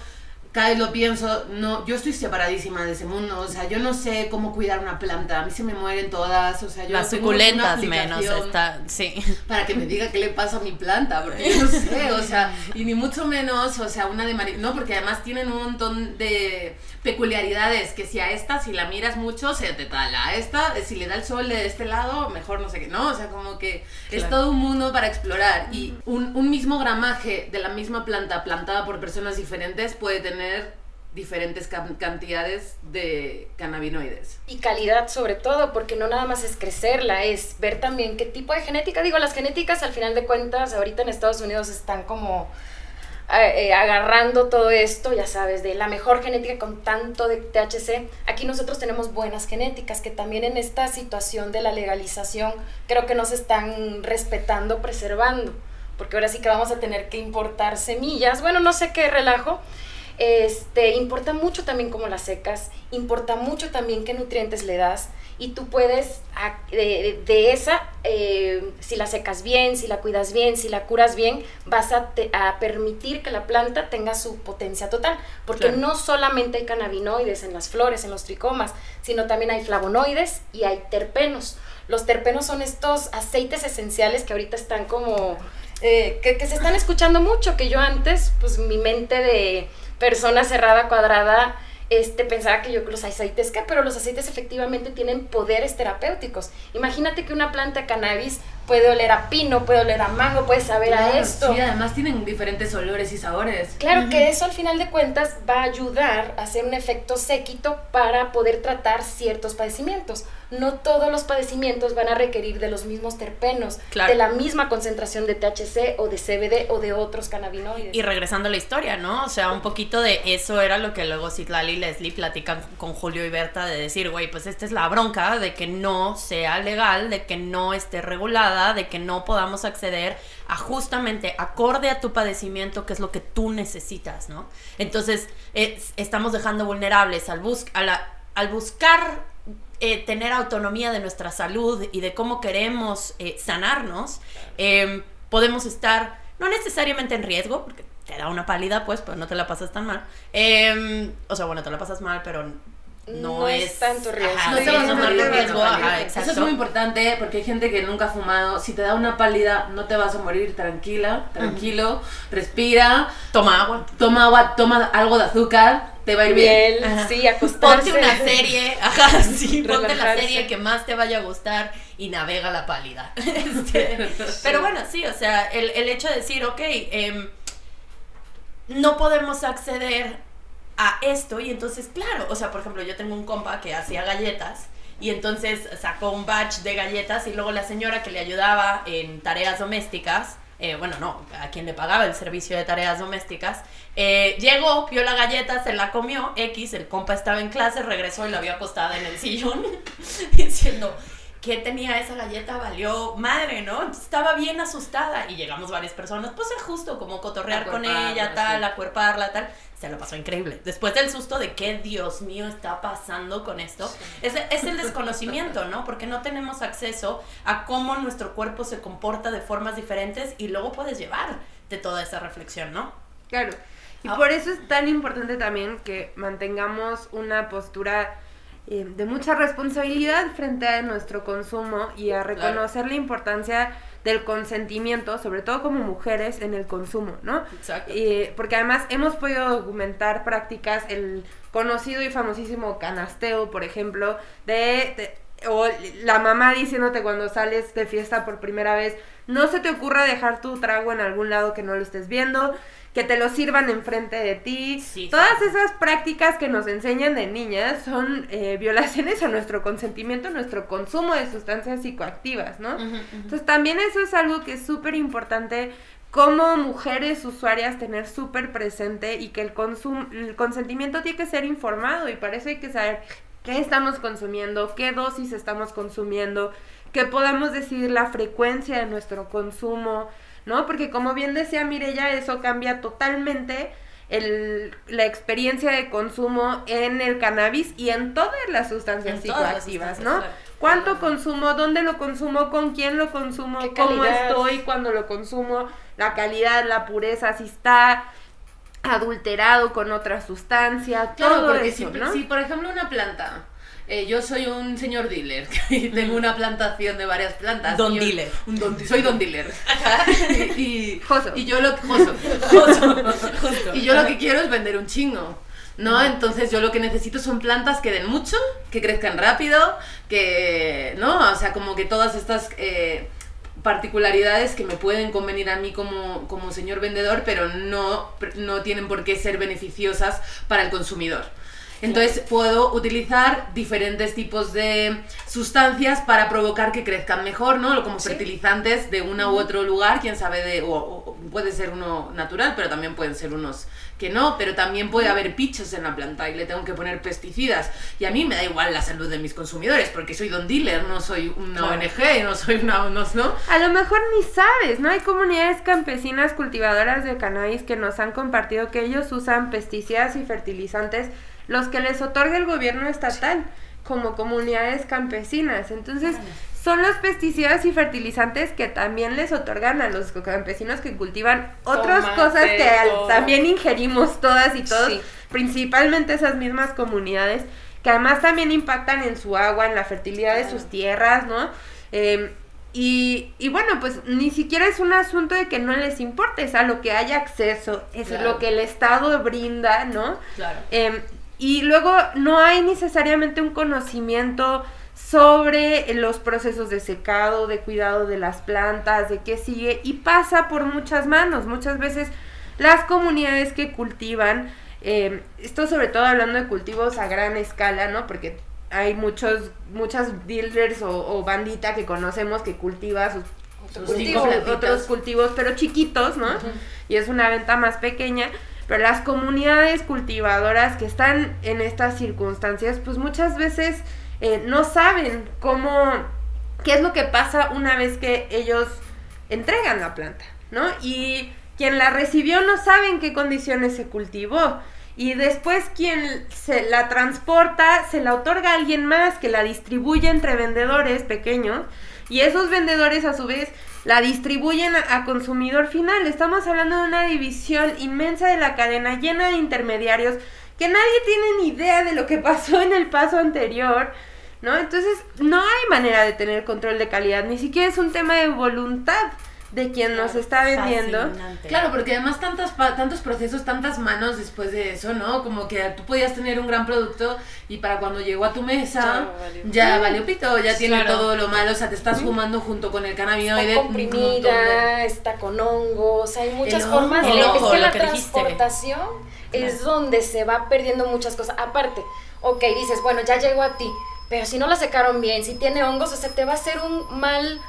cada vez lo pienso, no, yo estoy separadísima de ese mundo, o sea, yo no sé cómo cuidar una planta, a mí se me mueren todas, o sea, yo Las suculentas menos está, sí. para que me diga qué le pasa a mi planta, porque yo no sé, o sea, y ni mucho menos, o sea, una de mari no, porque además tienen un montón de peculiaridades, que si a esta, si la miras mucho, se te tala, a esta, si le da el sol de este lado, mejor no sé qué, no, o sea, como que es todo un mundo para explorar, y un, un mismo gramaje de la misma planta plantada por personas diferentes puede tener diferentes can- cantidades de cannabinoides. Y calidad sobre todo, porque no nada más es crecerla, es ver también qué tipo de genética. Digo, las genéticas al final de cuentas ahorita en Estados Unidos están como eh, eh, agarrando todo esto, ya sabes, de la mejor genética con tanto de THC. Aquí nosotros tenemos buenas genéticas que también en esta situación de la legalización creo que nos están respetando, preservando, porque ahora sí que vamos a tener que importar semillas. Bueno, no sé qué relajo. Este, importa mucho también cómo las secas, importa mucho también qué nutrientes le das y tú puedes a- de, de esa, eh, si la secas bien, si la cuidas bien, si la curas bien, vas a, te- a permitir que la planta tenga su potencia total, porque Claro. no solamente hay cannabinoides en las flores, en los tricomas, sino también hay flavonoides y hay terpenos. Los terpenos son estos aceites esenciales que ahorita están como eh, que, que se están escuchando mucho, que yo antes, pues mi mente de persona cerrada, cuadrada, este, pensaba que yo los aceites, ¿qué? Pero los aceites efectivamente tienen poderes terapéuticos. Imagínate que una planta cannabis puede oler a pino, puede oler a mango, puede saber a Claro, esto. Sí, además tienen diferentes olores y sabores. Claro que eso al final de cuentas va a ayudar a hacer un efecto séquito para poder tratar ciertos padecimientos. No todos los padecimientos van a requerir de los mismos terpenos, Claro. de la misma concentración de THC o de CBD o de otros cannabinoides. Y regresando a la historia, ¿no? O sea, un poquito de eso era lo que luego Citlali y Leslie platican con Julio y Berta de decir, güey, pues esta es la bronca de que no sea legal, de que no esté regulada, de que no podamos acceder a justamente acorde a tu padecimiento, que es lo que tú necesitas, ¿no? Entonces, es- estamos dejando vulnerables al, bus a la- al buscar eh, tener autonomía de nuestra salud y de cómo queremos eh, sanarnos, eh, podemos estar no necesariamente en riesgo, porque te da una pálida, pues, pero no te la pasas tan mal. Eh, o sea, bueno, te la pasas mal, pero no, No es, es tanto riesgo. Ajá, No sí, te vas a no morir es de riesgo, ajá. Eso es muy importante porque hay gente que nunca ha fumado. Si te da una pálida, no te vas a morir. Tranquila, tranquilo. Respira. Toma agua. Toma agua, toma algo de azúcar. Te va a ir bien. Miel, Ajá. sí, acostarse. Ponte una serie, ajá, sí, ponte la serie que más te vaya a gustar y navega la pálida. Este, Pero bueno, sí, o sea, el, el hecho de decir, ok, em, no podemos acceder esto y entonces, claro, o sea, por ejemplo, yo tengo un compa que hacía galletas y entonces sacó un batch de galletas y luego la señora que le ayudaba en tareas domésticas, eh, bueno, no, a quien le pagaba el servicio de tareas domésticas, eh, llegó, vio la galleta, se la comió, X, el compa estaba en clase, regresó y la vio acostada en el sillón, diciendo, ¿qué tenía esa galleta? Valió madre, ¿no? Entonces, estaba bien asustada y llegamos varias personas, pues es justo como cotorrear con ella, tal, sí. acuerparla, tal. Se lo pasó increíble. Después del susto de qué Dios mío está pasando con esto, es, es el desconocimiento, ¿no? Porque no tenemos acceso a cómo nuestro cuerpo se comporta de formas diferentes y luego puedes llevar de toda esa reflexión, ¿no? Claro. Y Ah. por eso es tan importante también que mantengamos una postura eh, de mucha responsabilidad frente a nuestro consumo y a reconocer la importancia del consentimiento, sobre todo como mujeres, en el consumo, ¿no? Exacto. Eh, porque además hemos podido documentar prácticas, el conocido y famosísimo canasteo, por ejemplo, de, de- o la mamá diciéndote cuando sales de fiesta por primera vez, no se te ocurra dejar tu trago en algún lado que no lo estés viendo, que te lo sirvan enfrente de ti. Sí, Todas sí. esas prácticas que nos enseñan de niñas son eh, violaciones a nuestro consentimiento, a nuestro consumo de sustancias psicoactivas, ¿no? Entonces también eso es algo que es súper importante como mujeres usuarias tener súper presente y que el, consum el consentimiento tiene que ser informado y para eso hay que saber qué estamos consumiendo, qué dosis estamos consumiendo, que podamos decidir la frecuencia de nuestro consumo, ¿no? Porque como bien decía Mirella, eso cambia totalmente el, la experiencia de consumo en el cannabis y en todas las sustancias En todas las psicoactivas, sustancias, ¿no? claro. ¿Cuánto consumo? ¿Dónde lo consumo? ¿Con quién lo consumo? ¿Qué ¿Cómo estoy cuando lo consumo? La calidad, la pureza, si está adulterado con otra sustancia, Claro, todo porque eso, si, ¿no? si, por ejemplo una planta, eh, yo soy un señor dealer y tengo una plantación de varias plantas. Don yo- dealer. Un don, soy don dealer. y, y, Joso. y yo lo que joso. Justo. Y yo lo que quiero es vender un chingo. ¿No? Entonces yo lo que necesito son plantas que den mucho, que crezcan rápido, que, ¿no? O sea, como que todas estas eh, particularidades que me pueden convenir a mí como, como señor vendedor, pero no, no tienen por qué ser beneficiosas para el consumidor. Entonces puedo utilizar diferentes tipos de sustancias para provocar que crezcan mejor, ¿no? Como fertilizantes de uno u otro lugar, quién sabe de... O, o- puede ser uno natural, pero también pueden ser unos que no, pero también puede haber pichos en la planta y le tengo que poner pesticidas. Y a mí me da igual la salud de mis consumidores, porque soy don dealer, no soy una Claro. ONG, no soy una... No, ¿no? A lo mejor ni sabes, ¿no? Hay comunidades campesinas cultivadoras de cannabis que nos han compartido que ellos usan pesticidas y fertilizantes, los que les otorga el gobierno estatal, como comunidades campesinas. Entonces, son los pesticidas y fertilizantes que también les otorgan a los campesinos que cultivan otras Tomate, cosas que al- también ingerimos todas y todos, Sí. principalmente esas mismas comunidades, que además también impactan en su agua, en la fertilidad de sus tierras, ¿no? Eh, y, y bueno, pues ni siquiera es un asunto de que no les importe, es a lo que haya acceso, es Claro. lo que el Estado brinda, ¿no? Claro. Eh, y luego no hay necesariamente un conocimiento sobre los procesos de secado, de cuidado de las plantas, de qué sigue, y pasa por muchas manos. Muchas veces las comunidades que cultivan, eh, esto sobre todo hablando de cultivos a gran escala, ¿no? Porque hay muchos, muchas dealers o, o bandita que conocemos que cultiva sus cultivos, otros cultivos, pero chiquitos, ¿no? Y es una venta más pequeña. Pero las comunidades cultivadoras que están en estas circunstancias, pues muchas veces eh, no saben cómo, qué es lo que pasa una vez que ellos entregan la planta, ¿no? Y quien la recibió no sabe en qué condiciones se cultivó. Y después quien se la transporta, se la otorga a alguien más que la distribuye entre vendedores pequeños. Y esos vendedores a su vez la distribuyen a, consumidor final. Estamos hablando de una división inmensa de la cadena llena de intermediarios que nadie tiene ni idea de lo que pasó en el paso anterior, ¿no? Entonces, no hay manera de tener control de calidad, ni siquiera es un tema de voluntad de quien nos está vendiendo. Fascinante. Claro, porque además tantas pa- tantos procesos, tantas manos después de eso, ¿no? Como que tú podías tener un gran producto y para cuando llegó a tu mesa Ya ya valió. pito, ya tiene Claro. todo lo malo, o sea, te estás fumando junto con el cannabinoide. Está montón de- comprimida, está con hongos, hay muchas El formas hongo, de... es que la que dijiste. transportación es donde se va perdiendo muchas cosas. Aparte, ok, dices, bueno, ya llegó a ti, pero si no la secaron bien, si tiene hongos, o sea, te va a hacer un mal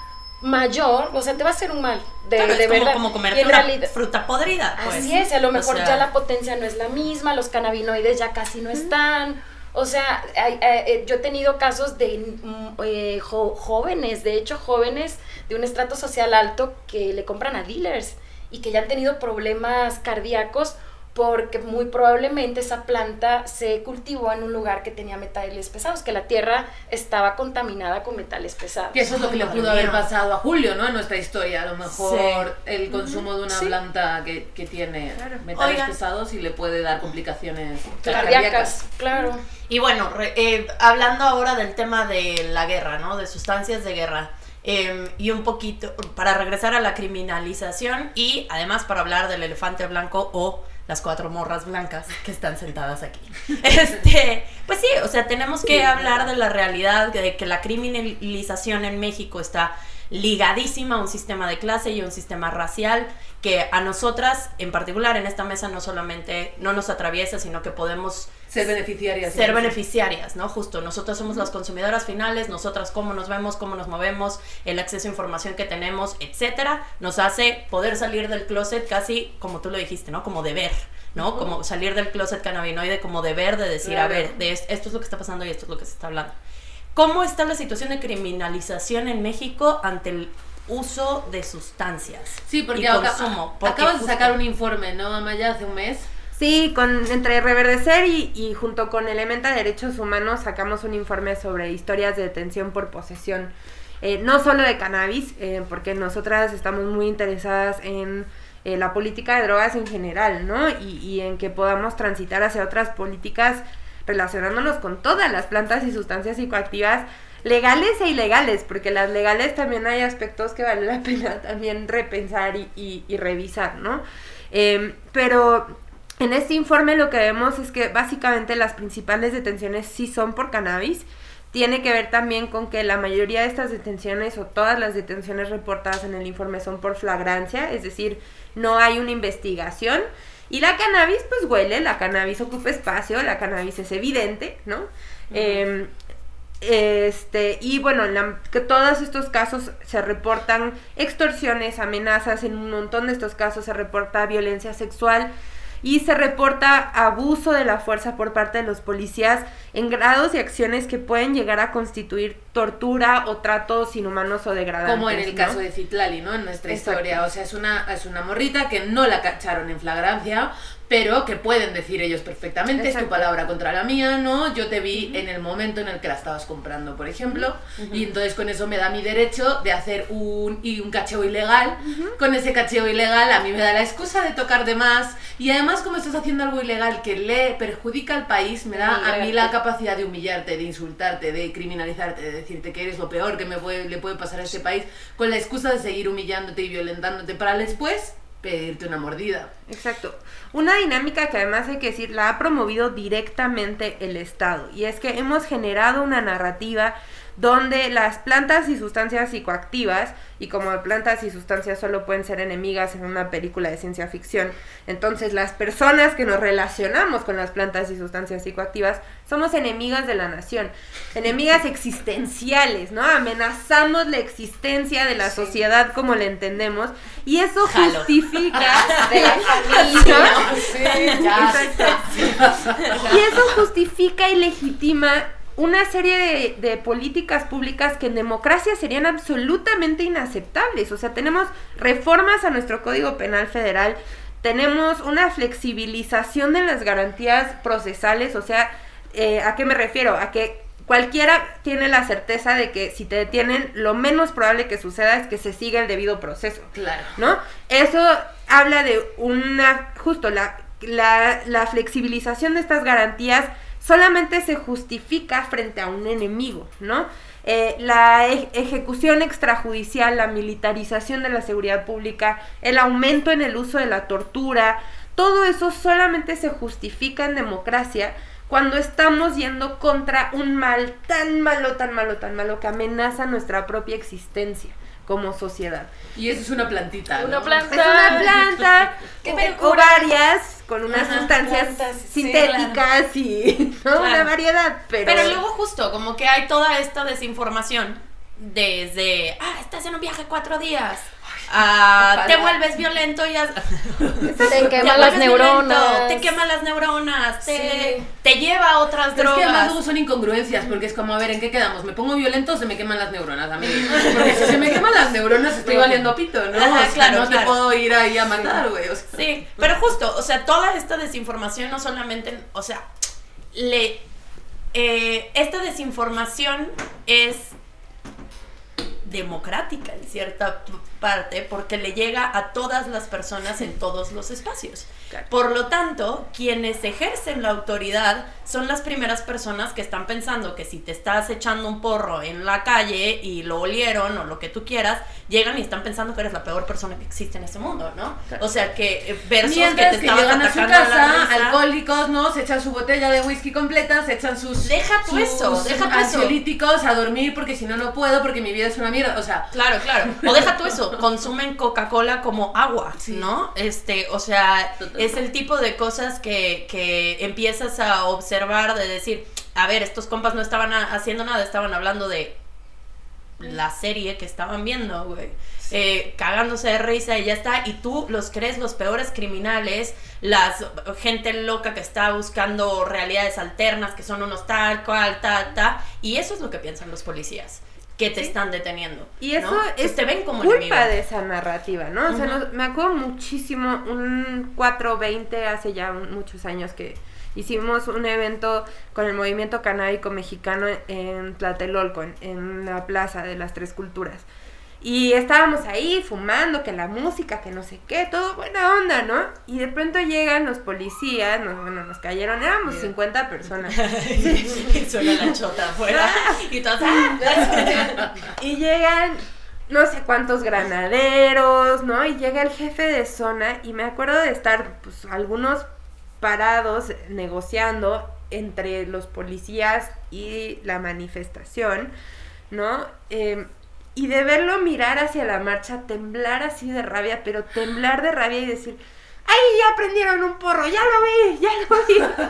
mayor, o sea, te va a hacer un mal, de, Claro, de es como, verdad. como Y comerte en una realidad- fruta podrida. Pues. Así es, y a lo O mejor sea, ya la potencia no es la misma, los cannabinoides ya casi no están. O sea, hay- eh, eh, yo he tenido casos de mm, eh, jo- jóvenes, de hecho jóvenes de un estrato social alto que le compran a dealers y que ya han tenido problemas cardíacos porque muy probablemente esa planta se cultivó en un lugar que tenía metales pesados, que la tierra estaba contaminada con metales pesados. Que eso es lo que le pudo haber pasado a Julio, ¿no? En nuestra historia. A lo mejor Sí. el consumo de una Sí. planta que, que tiene Claro. metales Oigan. pesados y le puede dar complicaciones Cardíacas, claro. Y bueno, re- eh, hablando ahora del tema de la guerra, ¿no? De sustancias de guerra. eh, y un poquito, para regresar a la criminalización y además para hablar del elefante blanco o las cuatro morras blancas que están sentadas aquí. Este, pues sí, o sea, tenemos que hablar de la realidad de que la criminalización en México está ligadísima a un sistema de clase y a un sistema racial que a nosotras en particular en esta mesa no solamente no nos atraviesa, sino que podemos Ser beneficiarias. ser beneficiarias, ¿no? Justo, nosotras somos las consumidoras finales, nosotras cómo nos vemos, cómo nos movemos, el acceso a información que tenemos, etcétera, nos hace poder salir del closet casi como tú lo dijiste, ¿no? Como deber, ¿no? Como salir del closet cannabinoide como deber de decir, a Claro. ver, de es- esto es lo que está pasando y esto es lo que se está hablando. ¿Cómo está la situación de criminalización en México ante el uso de sustancias? Sí, porque y consumo? Porque acabas de justo- sacar un informe, ¿no, Amaya? Hace un mes. Sí, con, entre Reverdecer y, junto con Elementa Derechos Humanos sacamos un informe sobre historias de detención por posesión, eh, no solo de cannabis, eh, porque nosotras estamos muy interesadas en eh, la política de drogas en general, ¿no? Y, y en que podamos transitar hacia otras políticas relacionándonos con todas las plantas y sustancias psicoactivas legales e ilegales, porque las legales también hay aspectos que vale la pena también repensar y, y- y revisar, ¿no? Em, pero en este informe lo que vemos es que básicamente las principales detenciones sí son por cannabis. Tiene que ver también con que la mayoría de estas detenciones o todas las detenciones reportadas en el informe son por flagrancia, es decir, no hay una investigación. Y la cannabis pues huele, la cannabis ocupa espacio, la cannabis es evidente, ¿no? Em, este, y bueno, en la- que todos estos casos se reportan extorsiones, amenazas, en un montón de estos casos se reporta violencia sexual y se reporta abuso de la fuerza por parte de los policías en grados y acciones que pueden llegar a constituir tortura o tratos inhumanos o degradantes. Como en el ¿no? caso de Citlali, ¿no? En nuestra Exacto. historia. O sea, es una, es una morrita que no la cacharon en flagrancia, pero que pueden decir ellos perfectamente, es tu palabra contra la mía, ¿no? Yo te vi en el momento en el que la estabas comprando, por ejemplo, y entonces con eso me da mi derecho de hacer un, y un cacheo ilegal. Con ese cacheo ilegal a mí me da la excusa de tocar de más, y además como estás haciendo algo ilegal que le perjudica al país, me da a mí la capacidad de humillarte, de insultarte, de criminalizarte, de decirte que eres lo peor que me puede, le puede pasar a este país, con la excusa de seguir humillándote y violentándote para después pedirte una mordida. Exacto. Una dinámica que además hay que decir la ha promovido directamente el Estado. Y es que hemos generado una narrativa donde las plantas y sustancias psicoactivas, y como plantas y sustancias solo pueden ser enemigas en una película de ciencia ficción, entonces las personas que nos relacionamos con las plantas y sustancias psicoactivas somos enemigas de la nación, enemigas existenciales, ¿no? Amenazamos la existencia de la sociedad como la entendemos, y eso Jalo. justifica De la familia. Sí, ya. Exacto. Y eso justifica y legitima una serie de, de políticas públicas que en democracia serían absolutamente inaceptables. O sea, tenemos reformas a nuestro Código Penal Federal, tenemos una flexibilización de las garantías procesales, o sea, eh, ¿a qué me refiero? A que cualquiera tiene la certeza de que si te detienen, lo menos probable que suceda es que se siga el debido proceso. Claro. ¿no? Eso habla de una, justo la la, la flexibilización de estas garantías solamente se justifica frente a un enemigo, ¿no? Eh, la e- ejecución extrajudicial, la militarización de la seguridad pública, el aumento en el uso de la tortura, todo eso solamente se justifica en democracia cuando estamos yendo contra un mal tan malo, tan malo, tan malo que amenaza nuestra propia existencia como sociedad. Y eso es una plantita. ¿no? Una planta. Es una planta Qué o- o varias con unas Ajá, sustancias plantas, sí, sintéticas y ¿no? Claro. una variedad, pero, Pero luego justo, como que hay toda esta desinformación desde, ah, estás en un viaje cuatro días, ah, te vuelves violento y has- Te queman vuelves las violento, neuronas. te queman las neuronas, te, Sí. te lleva a otras Pero es que además drogas. luego son incongruencias, porque es como, a ver, ¿en qué quedamos? ¿Me pongo violento o se me queman las neuronas a mí? Porque si se me queman las neuronas estoy valiendo pito, ¿no? Ajá, o sea, claro, no claro. te puedo ir ahí a matar, güey. o sea. Sí, pero justo, o sea, toda esta desinformación no solamente, o sea, le, eh, esta desinformación es democrática en cierta parte porque le llega a todas las personas en todos los espacios. Claro. Por lo tanto, quienes ejercen la autoridad son las primeras personas que están pensando que si te estás echando un porro en la calle y lo olieron o lo que tú quieras, llegan y están pensando que eres la peor persona que existe en este mundo, ¿no? O sea, que eh, versus Mientras que te que, estabas llegan a su atacando a la casa, alcohólicos, ¿no? Se echan su botella de whisky completa, se echan sus, Deja tú sus eso, deja tú eso. ansiolíticos a dormir porque si no, no puedo, porque mi vida es una mierda. O sea, Claro, claro. O deja tú eso, consumen Coca-Cola como agua, Sí. ¿no? Este, o sea, es el tipo de cosas que, que empiezas a observar, de decir, a ver, estos compas no estaban haciendo nada, estaban hablando de la serie que estaban viendo, güey. Eh, cagándose de risa y ya está. Y tú los crees los peores criminales, las gente loca que está buscando realidades alternas, que son unos tal, cual, tal, tal. Y eso es lo que piensan los policías, que te están deteniendo. Y eso es te ven como culpa enemigo. de esa narrativa, ¿no? O sea, me acuerdo muchísimo, un 420 hace ya un- muchos años que hicimos un evento con el movimiento canábico mexicano en Tlatelolco, en, en la plaza de las tres culturas. Y estábamos ahí fumando, que la música, que no sé qué, todo buena onda, ¿no? Y de pronto llegan los policías, nos, bueno, nos cayeron, éramos 50 personas. y suena la chota afuera. y todos, ¡ah! Y llegan no sé cuántos granaderos, ¿no? Y llega el jefe de zona y me acuerdo de estar, pues, algunos parados negociando entre los policías y la manifestación, ¿no? Eh, y de verlo mirar hacia la marcha, temblar así de rabia, pero temblar de rabia y decir, ¡ay, ya prendieron un porro! ¡Ya lo vi! ¡Ya lo vi!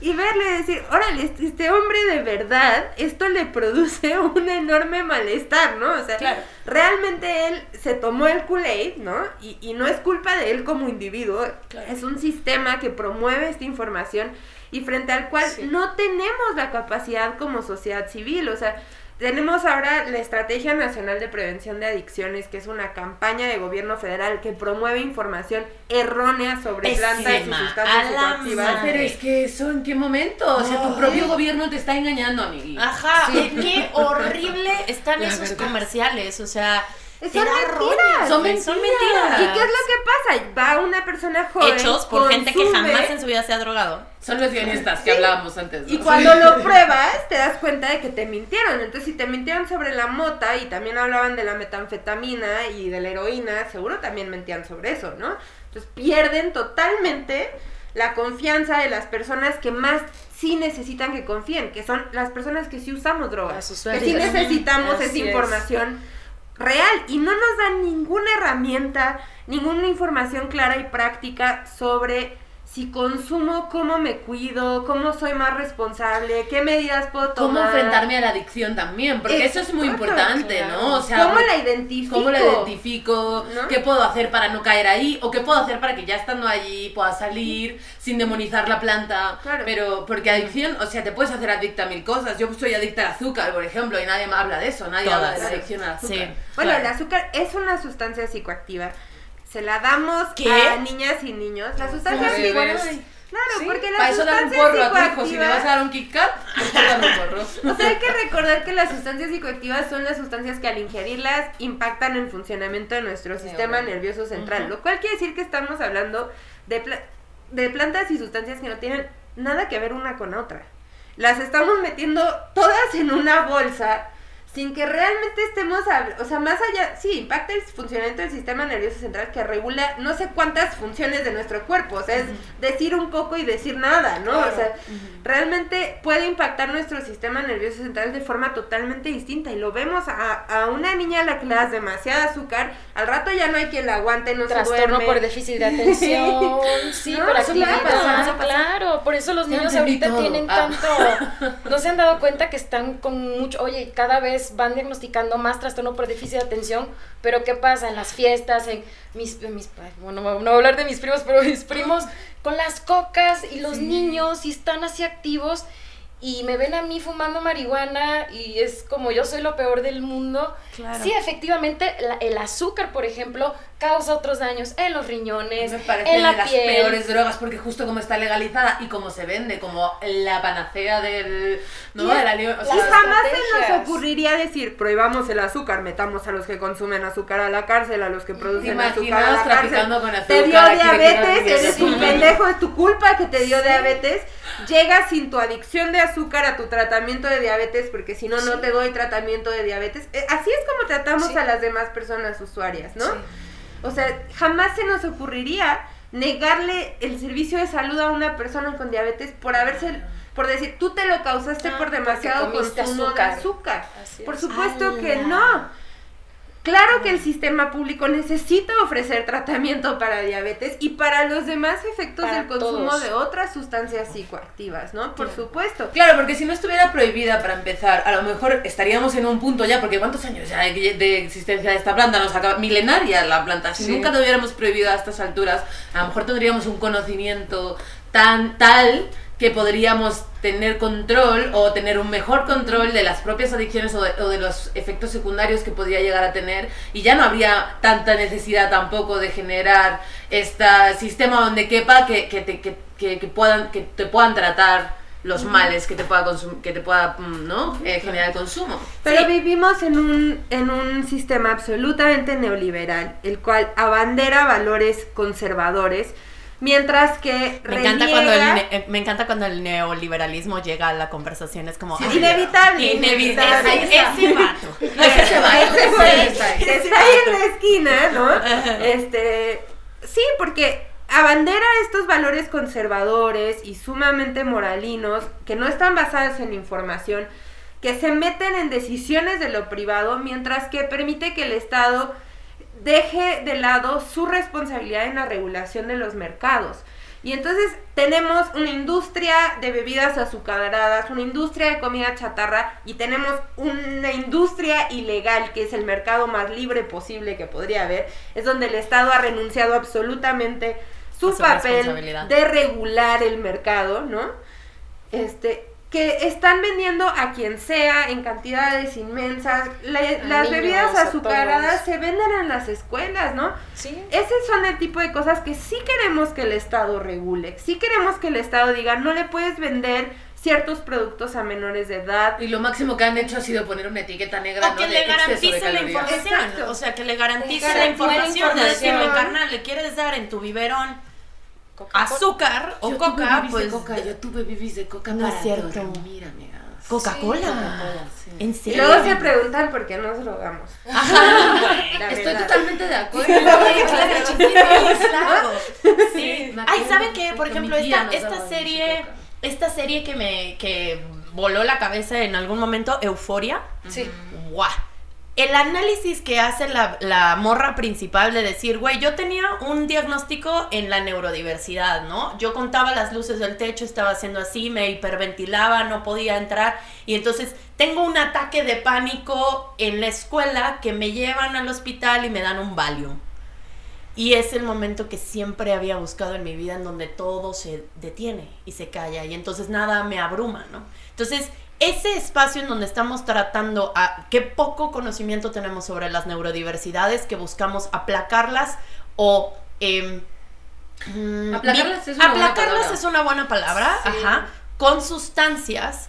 y verle decir, órale, este, este hombre de verdad, esto le produce un enorme malestar, ¿no? O sea, Claro. realmente él se tomó el Kool-Aid, ¿no? Y, y no es culpa de él como individuo, Claro. es un sistema que promueve esta información y frente al cual Sí. no tenemos la capacidad como sociedad civil, o sea, tenemos ahora la Estrategia Nacional de Prevención de Adicciones, que es una campaña de gobierno federal que promueve información errónea sobre plantas y Pésima, sustancias a la psicoactivas. pero es que eso en qué momento? O sea, tu propio gobierno te está engañando, amiguito. Ajá, qué horrible están La esos verdad. comerciales, o sea, Son mentiras. Son mentiras. ¿Y qué es lo que pasa? Va una persona joven. Hechos por gente que jamás en su vida se ha drogado. Son los guionistas que hablábamos antes. ¿no? Y cuando lo pruebas, te das cuenta de que te mintieron. Entonces, si te mintieron sobre la mota y también hablaban de la metanfetamina y de la heroína, seguro también mentían sobre eso, ¿no? Entonces, pierden totalmente la confianza de las personas que más sí necesitan que confíen, que son las personas que sí usamos drogas. Las Que sí necesitamos esa es. Real y no nos dan ninguna herramienta, ninguna información clara y práctica sobre si consumo, cómo me cuido, cómo soy más responsable, qué medidas puedo tomar. cómo enfrentarme a la adicción también, porque eso es muy importante, claro. ¿no? O sea, ¿Cómo la identifico? ¿Cómo la identifico? ¿No? ¿Qué puedo hacer para no caer ahí? ¿O qué puedo hacer para que ya estando allí pueda salir sin demonizar la planta? Claro. Pero, porque adicción, o sea, te puedes hacer adicta a mil cosas. Yo soy adicta al azúcar, por ejemplo, y nadie me habla de eso, nadie habla de la adicción al azúcar. Sí. Bueno, claro. el azúcar es una sustancia psicoactiva. Se la damos ¿Qué? a niñas y niños. La sustancia Como bebés. psicoactiva. Claro, Sí, porque la Para eso dar un porro a tu hijo. Si le vas a dar un Kit Kat, pues un porro. O sea, hay que recordar que las sustancias psicoactivas son las sustancias que al ingerirlas impactan el funcionamiento de nuestro sistema bueno. nervioso central, lo cual quiere decir que estamos hablando de... pla- de plantas y sustancias que no tienen nada que ver una con otra. Las estamos metiendo todas en una bolsa sin que realmente estemos, hab- o sea, más allá, sí, impacta el funcionamiento del sistema nervioso central que regula no sé cuántas funciones de nuestro cuerpo, o sea, es decir un poco y decir nada, ¿no? O sea, realmente puede impactar nuestro sistema nervioso central de forma totalmente distinta y lo vemos a, a una niña a la que le das demasiada azúcar, al rato ya no hay quien la aguante, no se Trastorno duerme. por déficit de atención, sí, No, por eso actividad, pasar. claro, por eso los niños ahorita todo. tienen Ah. tanto, no se han dado cuenta que están con mucho, oye, cada vez van diagnosticando más trastorno por déficit de atención, pero ¿qué pasa? En las fiestas, en mis, mis bueno, no voy a hablar de mis primos, pero mis primos con las cocas y los niños y están así activos y me ven a mí fumando marihuana y es como yo soy lo peor del mundo. Claro. Sí, efectivamente, la- el azúcar, por ejemplo, causa otros daños en los riñones, Me parece en la de las piel. peores drogas porque justo como está legalizada y como se vende como la panacea del no Y de la o Y sea, las jamás se nos ocurriría decir, prohibamos el azúcar, metamos a los que consumen azúcar a la cárcel, a los que producen azúcar a la cárcel. con azúcar? Te dio diabetes, eres un Sí. pendejo, es tu culpa que te dio diabetes. Llegas sin tu adicción de azúcar a tu tratamiento de diabetes, porque si no, no te doy tratamiento de diabetes. Eh, Así es como tratamos Sí. a las demás personas usuarias, ¿no? Sí. O sea, jamás se nos ocurriría negarle el servicio de salud a una persona con diabetes por haberse, por decir, tú te lo causaste Ah, por demasiado consumo azúcar. de azúcar. Por es. supuesto que ¡Hala! no. Claro que el sistema público necesita ofrecer tratamiento para diabetes y para los demás efectos Para del consumo todos. de otras sustancias psicoactivas, ¿no? Por supuesto. Claro, porque si no estuviera prohibida para empezar, a lo mejor estaríamos en un punto ya, porque ¿cuántos años ya de, de existencia de esta planta? Nos acaba, milenaria la planta. Si Sí. nunca lo hubiéramos prohibido a estas alturas, a lo mejor tendríamos un conocimiento tan tal que podríamos tener control o tener un mejor control de las propias adicciones o de, o de los efectos secundarios que podría llegar a tener y ya no habría tanta necesidad tampoco de generar este sistema donde quepa que, que, te, que, que- que puedan, que te puedan tratar los males que te pueda, que te pueda mm, ¿no? Eh, generar el consumo. Pero vivimos en un, en un sistema absolutamente neoliberal, el cual abandera valores conservadores, mientras que Me encanta, cuando el, me encanta cuando el neoliberalismo llega a la conversación, es como... Sí, ay, inevitable, Inevitable. inevitable. Ese vato. Ese vato, Ese está está ahí en la esquina, ¿no? Este, sí, porque abandera estos valores conservadores y sumamente moralinos que no están basados en información, que se meten en decisiones de lo privado, mientras que permite que el Estado deje de lado su responsabilidad en la regulación de los mercados. Y entonces tenemos una industria de bebidas azucaradas, una industria de comida chatarra y tenemos una industria ilegal que es el mercado más libre posible que podría haber. Es donde el Estado ha renunciado absolutamente su, A su papel de regular el mercado, ¿no? Este, que están vendiendo a quien sea en cantidades inmensas. La- las niños, bebidas azucaradas se venden en las escuelas, ¿no? Sí. Ese son el tipo de cosas que sí queremos que el Estado regule. Sí queremos que el Estado diga, no le puedes vender ciertos productos a menores de edad. Y lo máximo que han hecho ha sido poner una etiqueta negra O ¿no? que le garantice la información. Exacto. O sea, que le garantice la información, de decirle, carnal, le quieres dar en tu biberón. Azúcar o Yo tuve coca, bibis pues... de coca, yo tuve bibis de coca No es cierto. dormir, amigas. Coca-Cola. Sí, Coca-Cola, sí. ¿En Y serio? luego se preguntan por qué nos drogamos. La Estoy totalmente de acuerdo. Claro. Sí. Ay, ¿saben qué? Por ejemplo, esta, serie, coca. esta serie que me que voló la cabeza en algún momento, Euforia. Sí. ¡Guau! El análisis que hace la, morra principal de decir, güey, yo tenía un diagnóstico en la neurodiversidad, ¿no? Yo contaba las luces del techo, estaba haciendo así, me hiperventilaba, no podía entrar. Y entonces tengo un ataque de pánico en la escuela que me llevan al hospital y me dan un Valium. Y es el momento que siempre había buscado en mi vida en donde todo se detiene y se calla y entonces nada me abruma, ¿no? Entonces, ese espacio en donde estamos tratando a qué poco conocimiento tenemos sobre las neurodiversidades, que buscamos aplacarlas o... mm, Aplacarlas es una buena aplacarlas palabra. es una buena palabra, Sí. ajá, con sustancias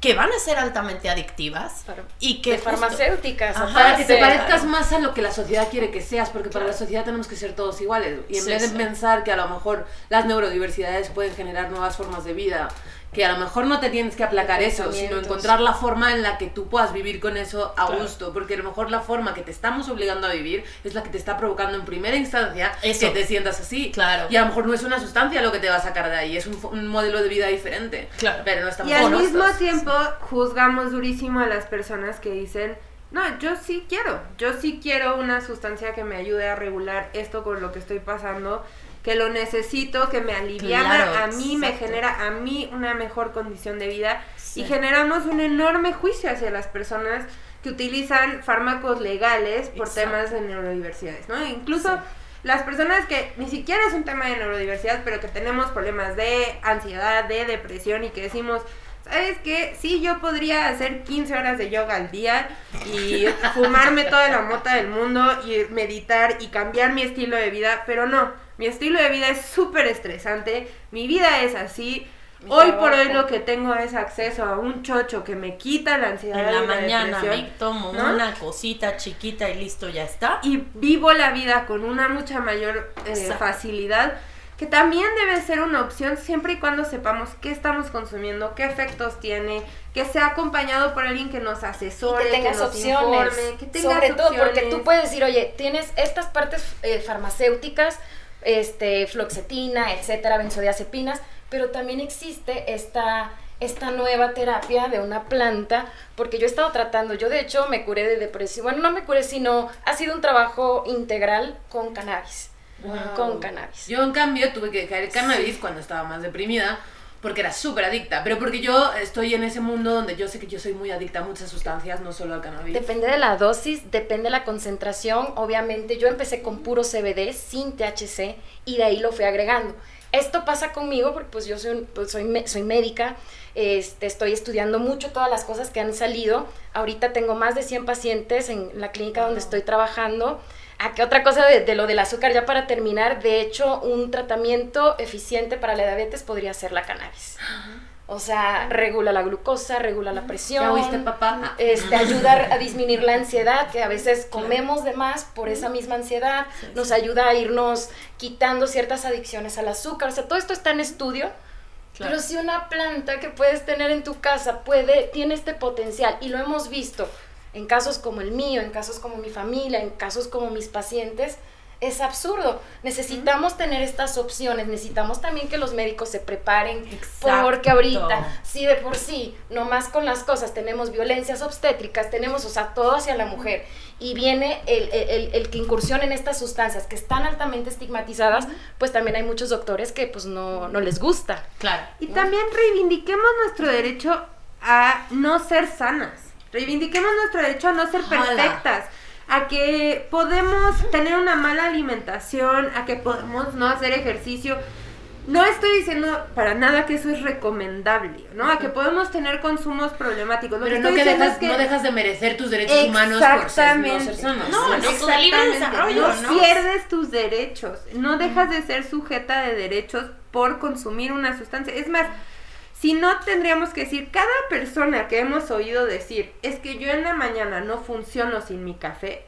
que van a ser altamente adictivas y que de justo- farmacéuticas. Ajá, Para que te parezcas más a lo que la sociedad quiere que seas, porque para la sociedad tenemos que ser todos iguales. Y en Sí, vez de sí. pensar que a lo mejor las neurodiversidades pueden generar nuevas formas de vida, que a lo mejor no te tienes que aplacar eso, sino encontrar la forma en la que tú puedas vivir con eso a Claro. gusto, porque a lo mejor la forma que te estamos obligando a vivir es la que te está provocando en primera instancia Eso. que te sientas así. Claro. Y a lo mejor no es una sustancia lo que te va a sacar de ahí, es un, modelo de vida diferente. Claro. Pero no estamos Y al mismo tiempo juzgamos durísimo a las personas que dicen, no, yo sí quiero, yo sí quiero una sustancia que me ayude a regular esto con lo que estoy pasando, que lo necesito, que me aliviana, Claro, a mí me genera a mí una mejor condición de vida Sí. y generamos un enorme juicio hacia las personas que utilizan fármacos legales por Exacto. temas de neurodiversidades, ¿no? Incluso las personas que ni siquiera es un tema de neurodiversidad, pero que tenemos problemas de ansiedad, de depresión y que decimos, ¿sabes qué? Sí, yo podría hacer 15 horas de yoga al día y fumarme toda la mota del mundo y meditar y cambiar mi estilo de vida, pero no, mi estilo de vida es súper estresante, mi vida es así. Mi Hoy por hoy lo que tengo es acceso a un chocho que me quita la ansiedad En la y mañana depresión. me tomo ¿no? una cosita chiquita y listo, ya está. y vivo la vida con una mucha mayor eh, facilidad, que también debe ser una opción siempre y cuando sepamos qué estamos consumiendo, qué efectos tiene, que sea acompañado por alguien que nos asesore, que tengas nos opciones. informe, que tengas Sobre todo porque tú puedes decir, oye, tienes estas partes eh, farmacéuticas, este, floxetina, etcétera, benzodiazepinas, pero también existe esta, esta nueva terapia de una planta, porque yo he estado tratando, yo de hecho me curé de depresión, bueno, no me curé, sino ha sido un trabajo integral con cannabis, Wow. con cannabis. Yo, en cambio, tuve que dejar el cannabis cuando estaba más deprimida porque era súper adicta. Pero porque yo estoy en ese mundo donde yo sé que yo soy muy adicta a muchas sustancias, no solo al cannabis. Depende de la dosis, depende de la concentración. Obviamente yo empecé con puro CBD sin THC y de ahí lo fui agregando. Esto pasa conmigo porque pues yo soy, pues, soy, soy médica, este, estoy estudiando mucho todas las cosas que han salido. Ahorita tengo más de 100 pacientes en la clínica donde estoy trabajando. Aquí otra cosa de, de lo del azúcar, ya para terminar, de hecho un tratamiento eficiente para la diabetes podría ser la cannabis. O sea, regula la glucosa, regula la presión. ¿Ya oíste, papá? Este, ayuda a disminuir la ansiedad, que a veces comemos de más por esa misma ansiedad, nos ayuda a irnos quitando ciertas adicciones al azúcar, o sea, todo esto está en estudio, Claro. pero si una planta que puedes tener en tu casa puede, tiene este potencial, y lo hemos visto en casos como el mío, en casos como mi familia, en casos como mis pacientes, es absurdo. Necesitamos tener estas opciones, necesitamos también que los médicos se preparen, Exacto. porque ahorita, si de por sí, nomás con las cosas tenemos violencias obstétricas, tenemos, o sea, todo hacia la mujer, y viene el, el- el- el que incursiona en estas sustancias que están altamente estigmatizadas, pues también hay muchos doctores que pues no, no les gusta. Claro. Y también reivindiquemos nuestro derecho a no ser sanas. Reivindiquemos nuestro derecho a no ser perfectas. A que podemos tener una mala alimentación, a que podemos no hacer ejercicio. No estoy diciendo para nada que eso es recomendable, ¿no? A que podemos tener consumos problemáticos. Lo Pero que no que diciendo dejas, es que no dejas de merecer tus derechos humanos por ser, no Exactamente. ser sanos. No, no, tu de libre Exactamente. desarrollo, no, ¿no? pierdes tus derechos, no dejas de ser sujeta de derechos por consumir una sustancia. Es más, si no tendríamos que decir, cada persona que hemos oído decir, es que yo en la mañana no funciono sin mi café,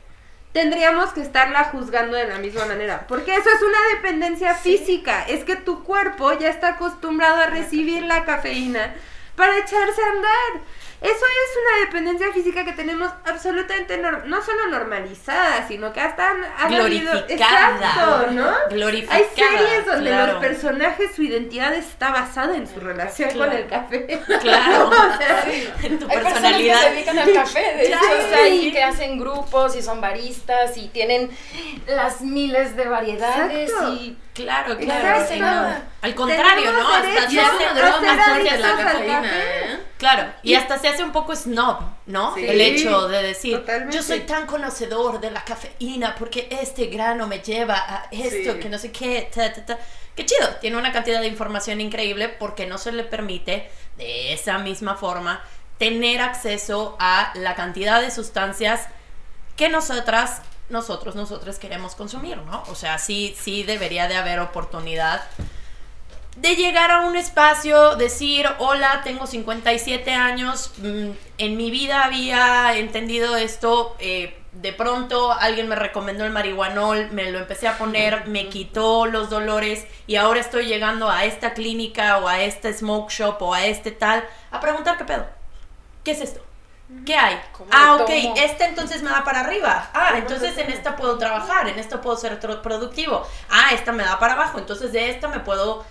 tendríamos que estarla juzgando de la misma manera, porque eso es una dependencia física, es que tu cuerpo ya está acostumbrado a recibir la cafeína para echarse a andar. Eso es una dependencia física que tenemos absolutamente nor- no solo normalizada, sino que hasta habido- Glorificada. exacto, ¿no? Glorificada, Hay series donde claro. los personajes su identidad está basada en su relación Claro. con el café. Claro. O sea, En tu Hay personas que personalidad. se dedican al café, de hecho, o sea, y que hacen grupos y son baristas y tienen las miles de variedades Exacto. y Claro, claro. Exacto. sí, no. Al contrario, ¿no? Hasta se hace, que la cafeína, café. ¿eh? claro, y hasta se hace un poco snob, ¿no? Sí. El hecho de decir, Totalmente. yo soy tan conocedor de la cafeína porque este grano me lleva a esto, Sí. que no sé qué, ta, ta, ta. Qué chido, tiene una cantidad de información increíble porque no se le permite de esa misma forma tener acceso a la cantidad de sustancias que nosotras, nosotros, nosotros queremos consumir, ¿no? O sea, sí, sí debería de haber oportunidad de llegar a un espacio, decir, hola, tengo 57 años, mm, en mi vida había entendido esto, eh, de pronto alguien me recomendó el marihuanol, me lo empecé a poner, me quitó los dolores y ahora estoy llegando a esta clínica o a este smoke shop o a este tal a preguntar qué pedo. ¿Qué es esto? ¿Qué hay? ¿Cómo Ah, ok, tomo? este entonces me da para arriba. Ah, entonces en esta puedo trabajar, en esta puedo ser productivo. Ah, esta me da para abajo, entonces de esta me puedo,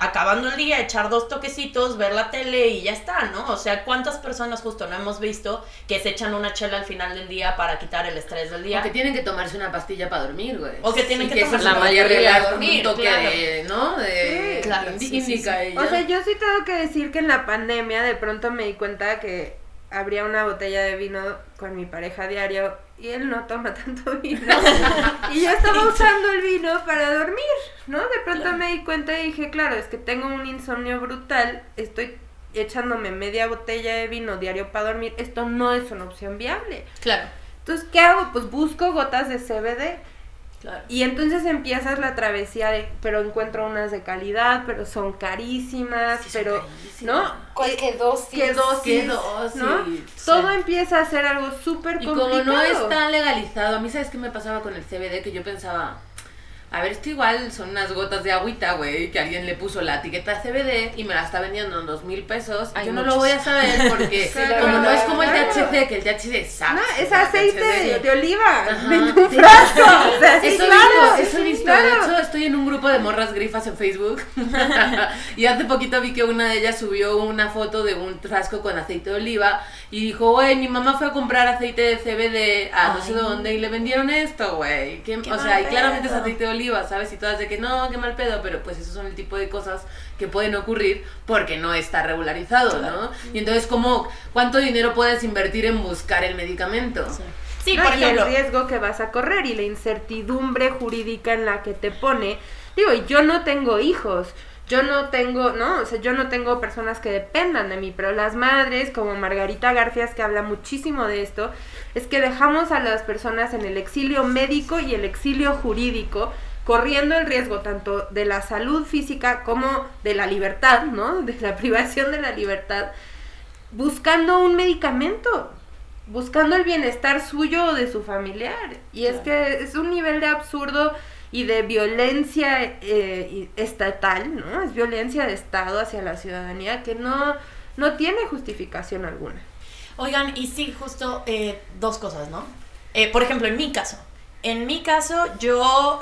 acabando el día, echar dos toquecitos, ver la tele y ya está, ¿no? O sea, ¿cuántas personas justo no hemos visto que se echan una chela al final del día para quitar el estrés del día? O que tienen que tomarse una pastilla para dormir, güey. O que tienen Y que eso tomarse la mayoría pastilla para de dormir, un toque claro. de, ¿no? De Sí, claro, sí, sí, sí. O sea, yo sí tengo que decir que en la pandemia de pronto me di cuenta que abría una botella de vino con mi pareja diario y él no toma tanto vino. y yo estaba usando el vino para dormir, ¿no? De pronto me di cuenta y dije, claro, es que tengo un insomnio brutal, estoy echándome media botella de vino diario para dormir, esto no es una opción viable. Claro, Entonces, ¿qué hago? Pues busco gotas de CBD. Claro. Y entonces empiezas la travesía de, pero encuentro unas de calidad, pero son carísimas, Sí, son pero, carísimas. ¿no? ¿Cuál- qué dosis? ¿Qué dosis? ¿Qué dosis? ¿no? Sí. Todo empieza a ser algo súper Y complicado. como no está legalizado, a mí sabes qué me pasaba con el CBD que yo pensaba, a ver, esto igual son unas gotas de agüita, güey, que alguien le puso la etiqueta CBD y me la está vendiendo en dos mil pesos. Hay yo no lo voy a saber porque Sí, como no es como el. THC, que el THC es sapo, No, es aceite de, de oliva, de un frasco. O sea, sí, Eso claro. De hecho, estoy en un grupo de morras grifas en Facebook. y hace poquito vi que una de ellas subió una foto de un frasco con aceite de oliva y dijo, güey, mi mamá fue a comprar aceite de CBD a no sé dónde y le vendieron esto, güey. ¿Qué- Qué O sea, y claramente es aceite de oliva, ¿sabes? Y todas de que no, qué mal pedo, pero pues esos son el tipo de cosas que pueden ocurrir porque no está regularizado, ¿no? Y entonces, ¿cómo, ¿cuánto dinero puedes invertir en buscar el medicamento? Sí, Sí, No, por y ejemplo. el riesgo que vas a correr y la incertidumbre jurídica en la que te pone. Digo, y yo no tengo hijos, yo no tengo, ¿no? O sea, yo no tengo personas que dependan de mí, pero las madres, como Margarita Garfias, que habla muchísimo de esto, es que dejamos a las personas en el exilio médico y el exilio jurídico, corriendo el riesgo tanto de la salud física como de la libertad, ¿no? De la privación de la libertad, buscando un medicamento, buscando el bienestar suyo o de su familiar. Y es que es un nivel de absurdo y de violencia eh, estatal, ¿no? Es violencia de Estado hacia la ciudadanía que no, no tiene justificación alguna. Oigan, y sí, justo eh, dos cosas, ¿no? Eh, por ejemplo, en mi caso. En mi caso, yo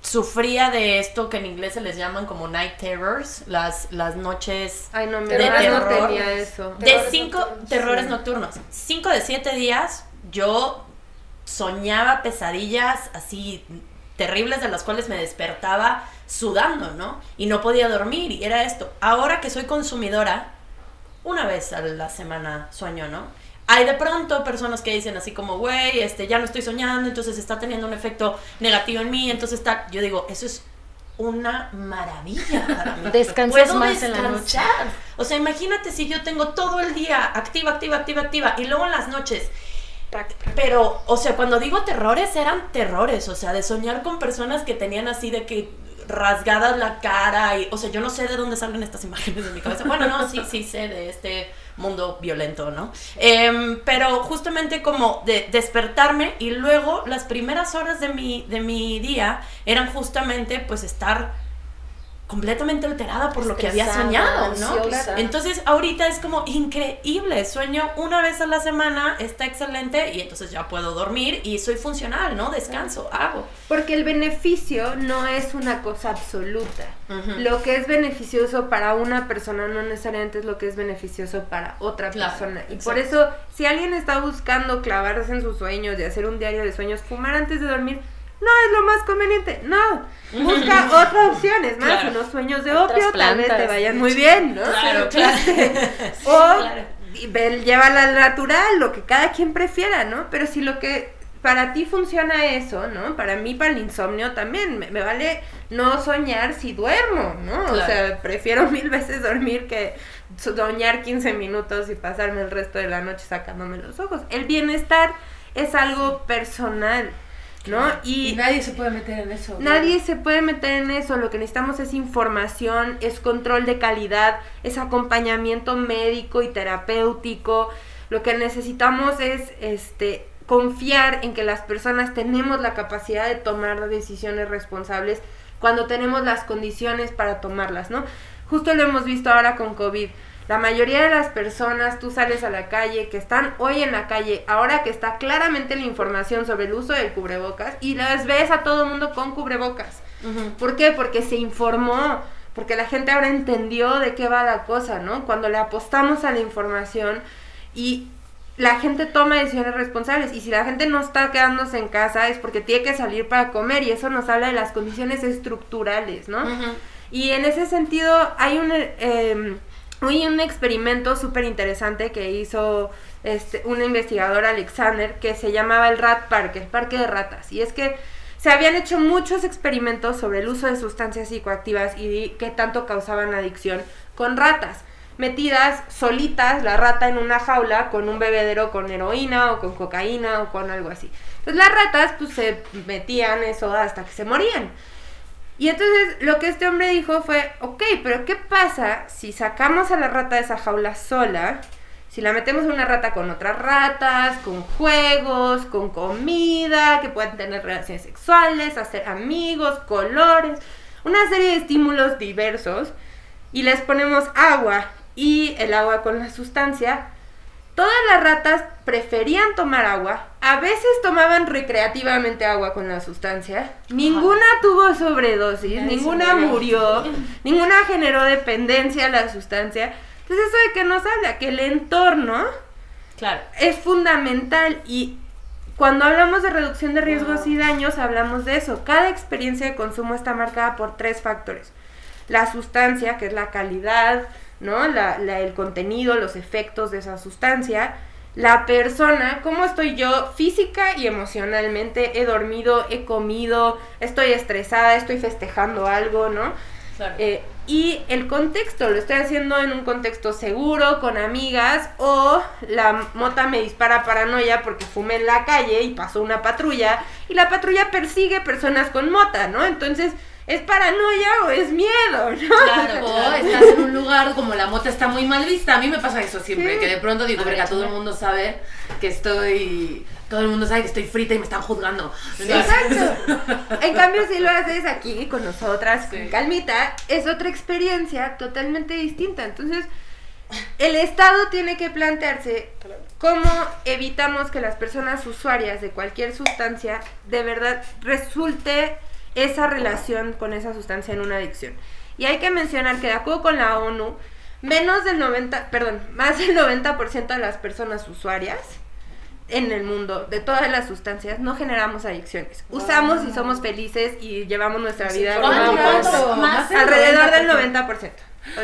sufría de esto que en inglés se les llaman como night terrors, las, las noches Ay, no, mi De hermana no terror. tenía eso. de Terrores cinco nocturnos, terrores nocturnos. Cinco de siete días yo soñaba pesadillas así terribles de las cuales me despertaba sudando, ¿no? Y no podía dormir y era esto. Ahora que soy consumidora, una vez a la semana sueño, ¿no? Hay de pronto personas que dicen así como, güey, este, ya no estoy soñando, entonces está teniendo un efecto negativo en mí, entonces está, yo digo, eso es una maravilla para mí. Descansas Puedo más en la noche. descansar. O sea, imagínate si yo tengo todo el día activa, activa, activa, activa, y luego en las noches. Pero, o sea, cuando digo terrores, eran terrores, o sea, de soñar con personas que tenían así de que rasgadas la cara y, o sea, yo no sé de dónde salen estas imágenes de mi cabeza. Bueno, no, sí, sí sé de este mundo violento, ¿no? Em, pero justamente como de despertarme y luego las primeras horas de mi, de mi día eran justamente pues estar completamente alterada por lo que había soñado, ¿no? ansiosa. Entonces ahorita es como increíble, sueño una vez a la semana, está excelente y entonces ya puedo dormir y soy funcional, ¿no? Descanso, hago. Porque el beneficio no es una cosa absoluta. Lo que es beneficioso para una persona no necesariamente es lo que es beneficioso para otra Claro, persona. Y exacto. por eso, si alguien está buscando clavarse en sus sueños y hacer un diario de sueños, fumar antes de dormir, no es lo más conveniente. No, busca otras opciones, más Claro. unos sueños de Otras opio tal vez te vayan muy bien, ¿no? Claro, claro. o claro. llévala al natural, lo que cada quien prefiera, ¿no? Pero si lo que para ti funciona eso, ¿no? Para mí, para el insomnio también, me, me vale no soñar si duermo, ¿no? O sea, prefiero mil veces dormir que soñar 15 minutos y pasarme el resto de la noche sacándome los ojos. El bienestar es algo personal. ¿No? Y, nadie se puede meter en eso. Nadie se puede meter en eso. Lo que necesitamos es información, es control de calidad, es acompañamiento médico y terapéutico. Lo que necesitamos es este confiar en que las personas tenemos la capacidad de tomar decisiones responsables cuando tenemos las condiciones para tomarlas, ¿no? Justo lo hemos visto ahora con COVID. La mayoría de las personas, tú sales a la calle, que están hoy en la calle, ahora que está claramente la información sobre el uso del cubrebocas, y las ves a todo el mundo con cubrebocas. ¿Por qué? Porque se informó, porque la gente ahora entendió de qué va la cosa, ¿no? Cuando le apostamos a la información y la gente toma decisiones responsables y si la gente no está quedándose en casa es porque tiene que salir para comer y eso nos habla de las condiciones estructurales, ¿no? Y en ese sentido hay un, eh, un experimento súper interesante que hizo este, un investigador Alexander que se llamaba el Rat Park, el parque de ratas. Y es que se habían hecho muchos experimentos sobre el uso de sustancias psicoactivas y qué tanto causaban adicción con ratas metidas solitas, la rata en una jaula con un bebedero con heroína o con cocaína o con algo así. Entonces las ratas pues se metían eso hasta que se morían. Y entonces lo que este hombre dijo fue, ok, pero ¿qué pasa si sacamos a la rata de esa jaula sola? Si la metemos en una rata con otras ratas, con juegos, con comida, que pueden tener relaciones sexuales, hacer amigos, colores, una serie de estímulos diversos, y les ponemos agua y el agua con la sustancia, Todas las ratas preferían tomar agua, a veces tomaban recreativamente agua con la sustancia, ninguna tuvo sobredosis, ninguna murió, ninguna generó dependencia a la sustancia. Entonces eso de que nos habla, que el entorno claro. es fundamental y cuando hablamos de reducción de riesgos y daños hablamos de eso. Cada experiencia de consumo está marcada por tres factores. La sustancia, que es la calidad, ¿no? La, la, el contenido, los efectos de esa sustancia, la persona, cómo estoy yo física y emocionalmente, he dormido, he comido, estoy estresada, estoy festejando algo, ¿no? Eh, y el contexto, lo estoy haciendo en un contexto seguro, con amigas, o la mota me dispara paranoia porque fumé en la calle y pasó una patrulla, y la patrulla persigue personas con mota, ¿no? Entonces, ¿Es paranoia o es miedo? ¿no? Claro, o estás en un lugar como la mota está muy mal vista. A mí me pasa eso siempre, que de pronto digo, porque todo el mundo sabe que estoy. Todo el mundo sabe que estoy frita y me están juzgando. Exacto. en cambio, si lo haces aquí con nosotras, con calmita, es otra experiencia totalmente distinta. Entonces, el Estado tiene que plantearse cómo evitamos que las personas usuarias de cualquier sustancia de verdad resulte esa relación con esa sustancia en una adicción. Y hay que mencionar que de acuerdo con la ONU, menos del 90, perdón, más del 90% de las personas usuarias en el mundo de todas las sustancias no generamos adicciones. Usamos y somos felices y llevamos nuestra vida alrededor del 90%.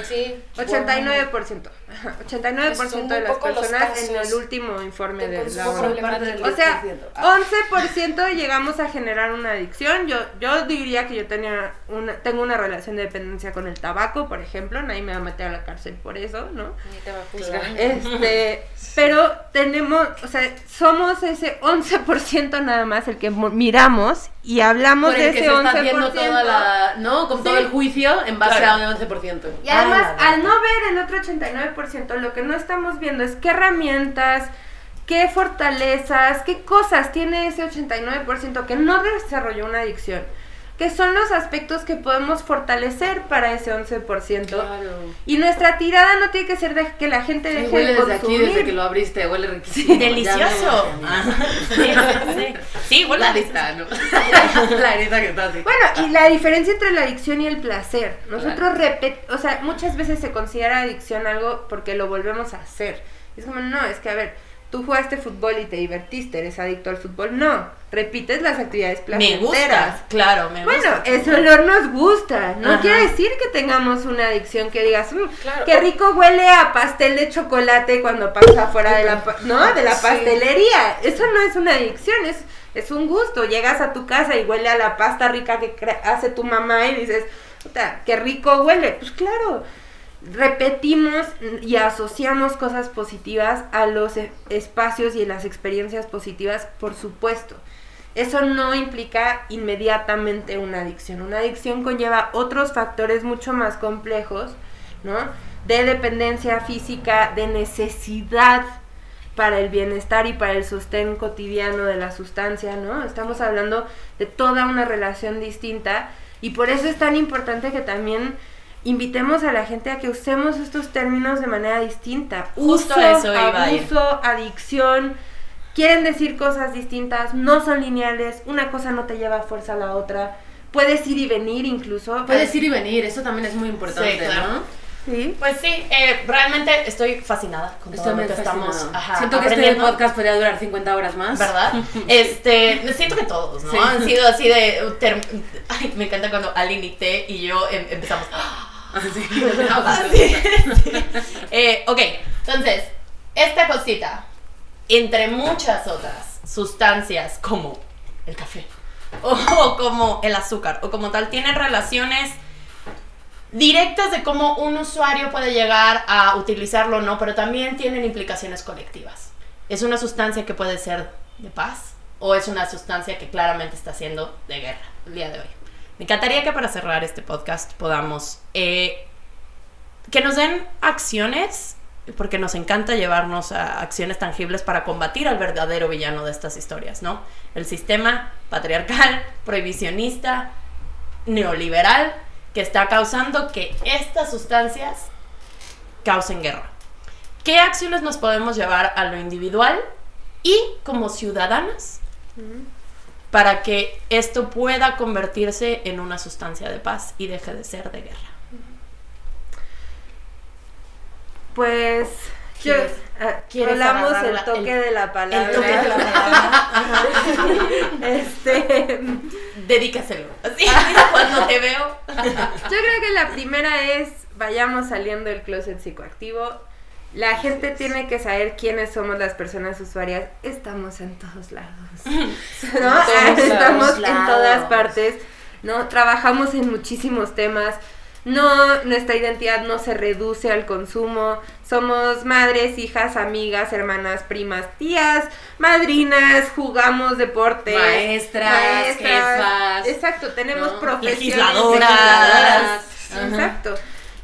Sí, 89%. 89% de las personas en el último informe de la ONU. O sea, 11% llegamos a generar una adicción. Yo yo diría que yo tenía una tengo una relación de dependencia con el tabaco, por ejemplo, nadie me va a meter a la cárcel por eso, ¿no? Ni te va a juzgar. Este, pero tenemos, o sea, somos ese 11% nada más el que miramos y hablamos de ese que se 11%. Está haciendo toda la, ¿no? Con todo el juicio en base a un 11%. Y además, al no ver el otro 89%, lo que no estamos viendo es qué herramientas, qué fortalezas, qué cosas tiene ese 89% que no desarrolló una adicción que son los aspectos que podemos fortalecer para ese 11%. Claro. Y nuestra tirada no tiene que ser de que la gente deje huele de consumir. desde aquí, desde que lo abriste, huele riquísimo. Delicioso. sí, sí. sí, huele la arista, ¿no? la arista que está así. Bueno, y la diferencia entre la adicción y el placer. Nosotros repet o sea, muchas veces se considera adicción algo porque lo volvemos a hacer. Es como, no, es que a ver, tú jugaste fútbol y te divertiste, eres adicto al fútbol. No, repites las actividades placenteras. Me gusta, claro, me gusta. Bueno, ese olor nos gusta. No quiere decir que tengamos una adicción que digas, mm, qué rico huele a pastel de chocolate cuando pasa fuera de la, ¿no? de la pastelería. Eso no es una adicción, es, es un gusto. Llegas a tu casa y huele a la pasta rica que hace tu mamá y dices, puta, qué rico huele. Pues claro repetimos y asociamos cosas positivas a los e, espacios y las experiencias positivas, por supuesto. eso no implica inmediatamente una adicción. Una adicción conlleva otros factores mucho más complejos, ¿no? De dependencia física, de necesidad para el bienestar y para el sostén cotidiano de la sustancia, ¿no? Estamos hablando de toda una relación distinta y por eso es tan importante que también invitemos a la gente a que usemos estos términos de manera distinta. Justo Uso, eso iba a abuso, adicción, quieren decir cosas distintas, no son lineales, una cosa no te lleva a fuerza a la otra. Puedes ir y venir incluso. Puedes ir y venir, eso también es muy importante, Sí, claro. ¿no? Sí. Pues sí, eh, realmente estoy fascinada con todo Estoy lo estamos ajá, Siento que este podcast podría durar 50 horas más. ¿Verdad? Este, siento que todos, ¿no? Sí. Han sido así de. Ay, me encanta cuando Aline y T y yo em- empezamos. Así. Así, sí. Eh, ok, entonces, esta cosita, entre muchas otras sustancias como el café, o como el azúcar, o como tal, tienen relaciones directas de cómo un usuario puede llegar a utilizarlo o no, pero también tienen implicaciones colectivas. Es una sustancia que puede ser de paz o es una sustancia que claramente está siendo de guerra el día de hoy. Me encantaría que para cerrar este podcast podamos eh, que nos den acciones, porque nos encanta llevarnos a acciones tangibles para combatir al verdadero villano de estas historias, ¿no? El sistema patriarcal, prohibicionista, neoliberal, que está causando que estas sustancias causen guerra. ¿Qué acciones nos podemos llevar a lo individual y como ciudadanas para que esto pueda convertirse en una sustancia de paz y deje de ser de guerra? Pues yo, ¿Quieres- ah, quieres rolamos agarrar el toque el- de la palabra. El toque de la palabra. Este, Dedícaselo. Así, cuando te veo. yo creo que la primera es vayamos saliendo del closet psicoactivo. La gente tiene que saber quiénes somos las personas usuarias. Estamos en todos lados. ¿no? todos Estamos en todas partes. ¿no? Trabajamos en muchísimos temas. No, nuestra identidad no se reduce al consumo. Somos madres, hijas, amigas, hermanas, primas, tías, madrinas, jugamos deportes. Maestras, jefas, Exacto, tenemos ¿no? profesiones. Legisladoras. Exacto.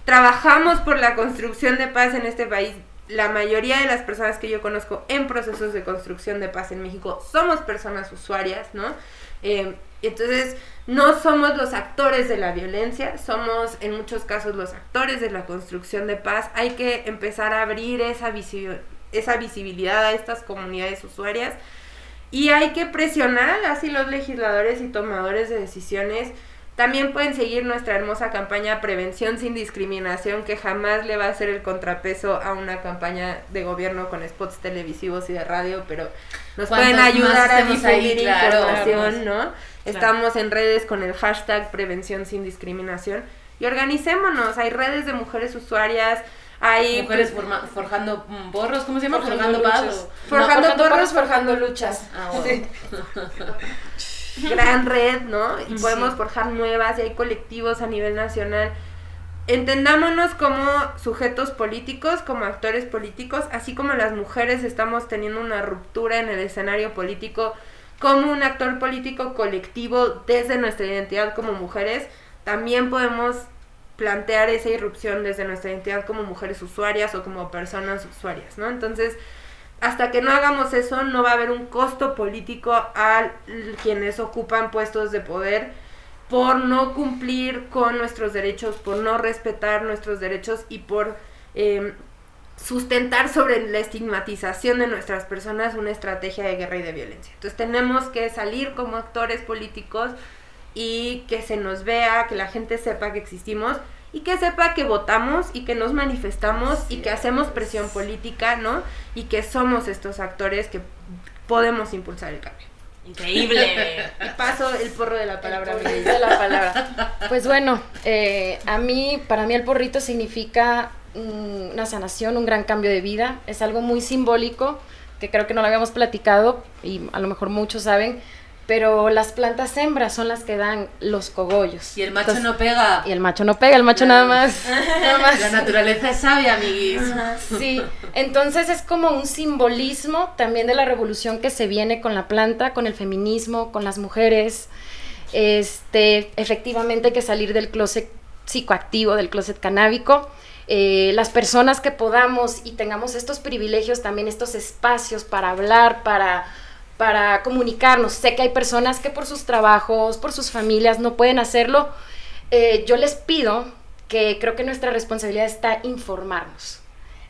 Trabajamos por la construcción de paz en este país. La mayoría de las personas que yo conozco en procesos de construcción de paz en México somos personas usuarias, ¿no? Eh, entonces, no somos los actores de la violencia, somos en muchos casos los actores de la construcción de paz. Hay que empezar a abrir esa, esa visibilidad a estas comunidades usuarias y hay que presionar a las y los legisladores y tomadores de decisiones. También pueden seguir nuestra hermosa campaña Prevención sin Discriminación, que jamás le va a hacer el contrapeso a una campaña de gobierno con spots televisivos y de radio, pero nos pueden ayudar a difundir claro, información, claro. ¿no? Estamos en redes con el hashtag Prevención sin Discriminación y organicémonos. Hay redes de mujeres usuarias, hay Mujeres forma- forjando mm, borros, ¿cómo se llama? Forjando Forjando. Forjando forjando porros, porros, forjando luchas. Ah, bueno. gran red, ¿no? Y Sí. podemos forjar nuevas y hay colectivos a nivel nacional. Entendámonos como sujetos políticos, como actores políticos, así como las mujeres estamos teniendo una ruptura en el escenario político como un actor político colectivo desde nuestra identidad como mujeres, también podemos plantear esa irrupción desde nuestra identidad como mujeres usuarias o como personas usuarias, ¿no? Entonces, hasta que no hagamos eso, no va a haber un costo político a quienes ocupan puestos de poder por no cumplir con nuestros derechos, por no respetar nuestros derechos y por eh, sustentar sobre la estigmatización de nuestras personas una estrategia de guerra y de violencia. Entonces tenemos que salir como actores políticos y que se nos vea, que la gente sepa que existimos y que sepa que votamos y que nos manifestamos y que hacemos presión política, ¿no? Y que somos estos actores que podemos impulsar el cambio. Increíble. Paso el porro de la palabra. El de la palabra. Pues bueno, eh, a mí, para mí el porrito significa mm, una sanación, un gran cambio de vida. Es algo muy simbólico, que creo que no lo habíamos platicado y a lo mejor muchos saben. Pero las plantas hembras son las que dan los cogollos. Y el macho Entonces- no pega. Y el macho no pega, el macho nada más. Nada más. La naturaleza es sabia, amiguis. Sí, entonces es como un simbolismo también de la revolución que se viene con la planta, con el feminismo, con las mujeres. Este, efectivamente hay que salir del closet psicoactivo, del closet canábico. Eh, las personas que podamos y tengamos estos privilegios, también estos espacios para hablar, para, para comunicarnos. Sé que hay personas que por sus trabajos, por sus familias no pueden hacerlo. Eh, yo les pido que creo que nuestra responsabilidad está informarnos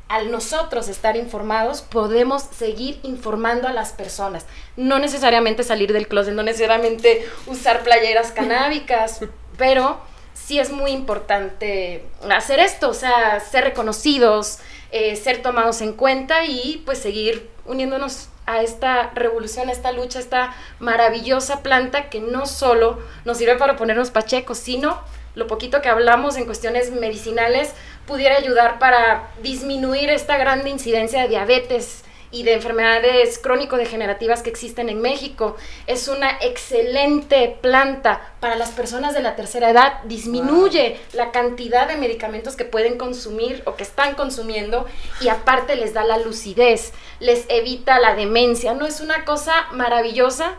al nosotros estar informados, podemos seguir informando a las personas. No necesariamente salir del closet, no necesariamente usar playeras canábicas, pero sí es muy importante hacer esto, o sea, ser reconocidos, eh, ser tomados en cuenta y pues seguir uniéndonos a esta revolución, a esta lucha, a esta maravillosa planta que no solo nos sirve para ponernos pachecos, sino lo poquito que hablamos en cuestiones medicinales pudiera ayudar para disminuir esta gran incidencia de diabetes y de enfermedades crónico-degenerativas que existen en México. Es una excelente planta para las personas de la tercera edad. Disminuye la cantidad de medicamentos que pueden consumir o que están consumiendo y aparte les da la lucidez, les evita la demencia. No es una cosa maravillosa.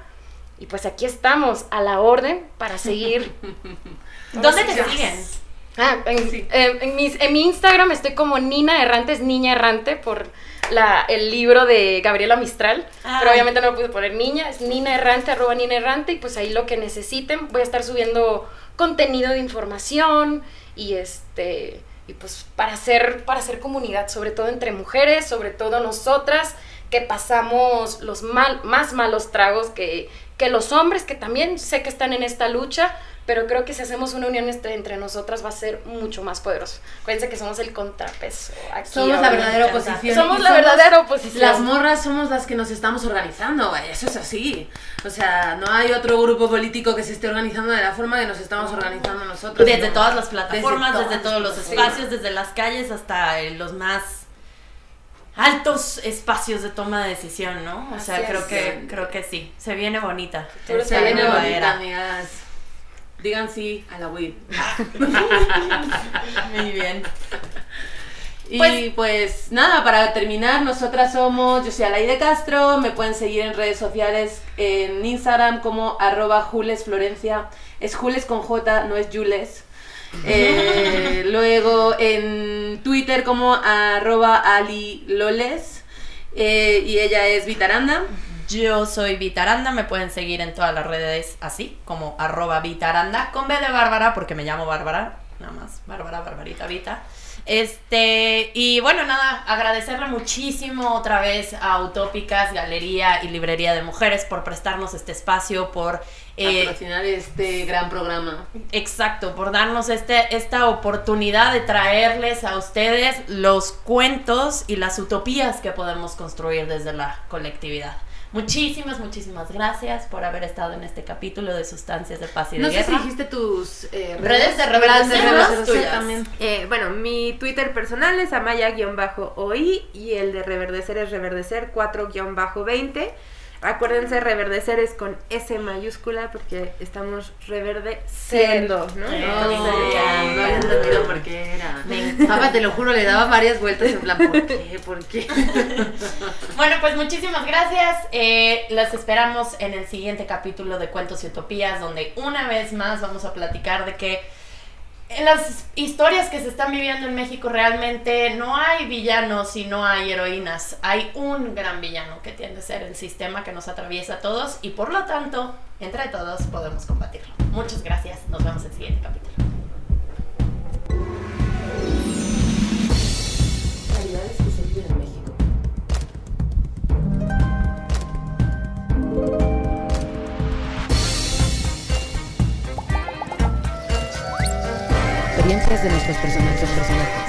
Y pues aquí estamos a la orden para seguir ¿Dónde te siguen? Ah, en, Sí. eh, en mis- en mi Instagram estoy como Nina Errante, es Niña Errante por la, el libro de Gabriela Mistral, Ah. pero obviamente no lo pude poner niña, es Nina Errante, arroba Nina Errante, y pues ahí lo que necesiten, voy a estar subiendo contenido de información y este y pues para hacer, para hacer comunidad, sobre todo entre mujeres, sobre todo nosotras que pasamos los mal, más malos tragos que, que los hombres, que también sé que están en esta lucha, pero creo que si hacemos una unión este- entre nosotras va a ser mucho más poderoso. Acuérdense que somos el contrapeso. Aquí Somos la verdadera oposición. Somos y la verdadera oposición. Las morras somos las que nos estamos organizando, güey, eso es así. O sea, no hay otro grupo político que se esté organizando de la forma que nos estamos organizando nosotros. Desde ¿no? todas las plataformas, Desde desde, todos los sí. espacios, desde las calles hasta eh, los más altos espacios de toma de decisión, ¿no? O sea, Así creo es. que creo que sí, se viene bonita. Esta se viene bonita, amigas. Digan sí a la weed. Muy bien. Y Pues- pues, nada, para terminar, nosotras somos, yo soy Alaide Castro, me pueden seguir en redes sociales, en Instagram como arroba julesflorencia, es Jules con J, no es Jules. Eh, luego en Twitter como arroba aliloles eh, y ella es Vitaranda. Yo soy Vitaranda, me pueden seguir en todas las redes así, como arroba Vitaranda, con B de Bárbara, porque me llamo Bárbara, nada más, Bárbara, Barbarita, Vita. Este, y bueno, nada, agradecerle muchísimo otra vez a Utópicas, Galería y Librería de Mujeres por prestarnos este espacio, por... eh, patrocinar este gran programa. Exacto, por darnos este, esta oportunidad de traerles a ustedes los cuentos y las utopías que podemos construir desde la colectividad. Muchísimas, muchísimas gracias por haber estado en este capítulo de Sustancias de Paz y de No sé si Guerra. dijiste tus eh, Redes de Redes Reverdecer, de las Reverdecer tuyas. Eh, bueno, mi Twitter personal es amaya-oi y el de reverdecer es reverdecer 4-20. Acuérdense, reverdecer es con S mayúscula porque estamos reverdeciendo, ¿no? No, Papá, te lo juro, le daba varias vueltas en plan, ¿por qué? ¿Por qué? Bueno, pues muchísimas gracias. Eh, las esperamos en el siguiente capítulo de Cuentos y Utopías, donde una vez más vamos a platicar de que en las historias que se están viviendo en México realmente no hay villanos y no hay heroínas. Hay un gran villano que tiende a ser el sistema que nos atraviesa a todos y por lo tanto, entre todos podemos combatirlo. Muchas gracias. Nos vemos en el siguiente capítulo. Que. Experiencias de nuestros personajes, personajes.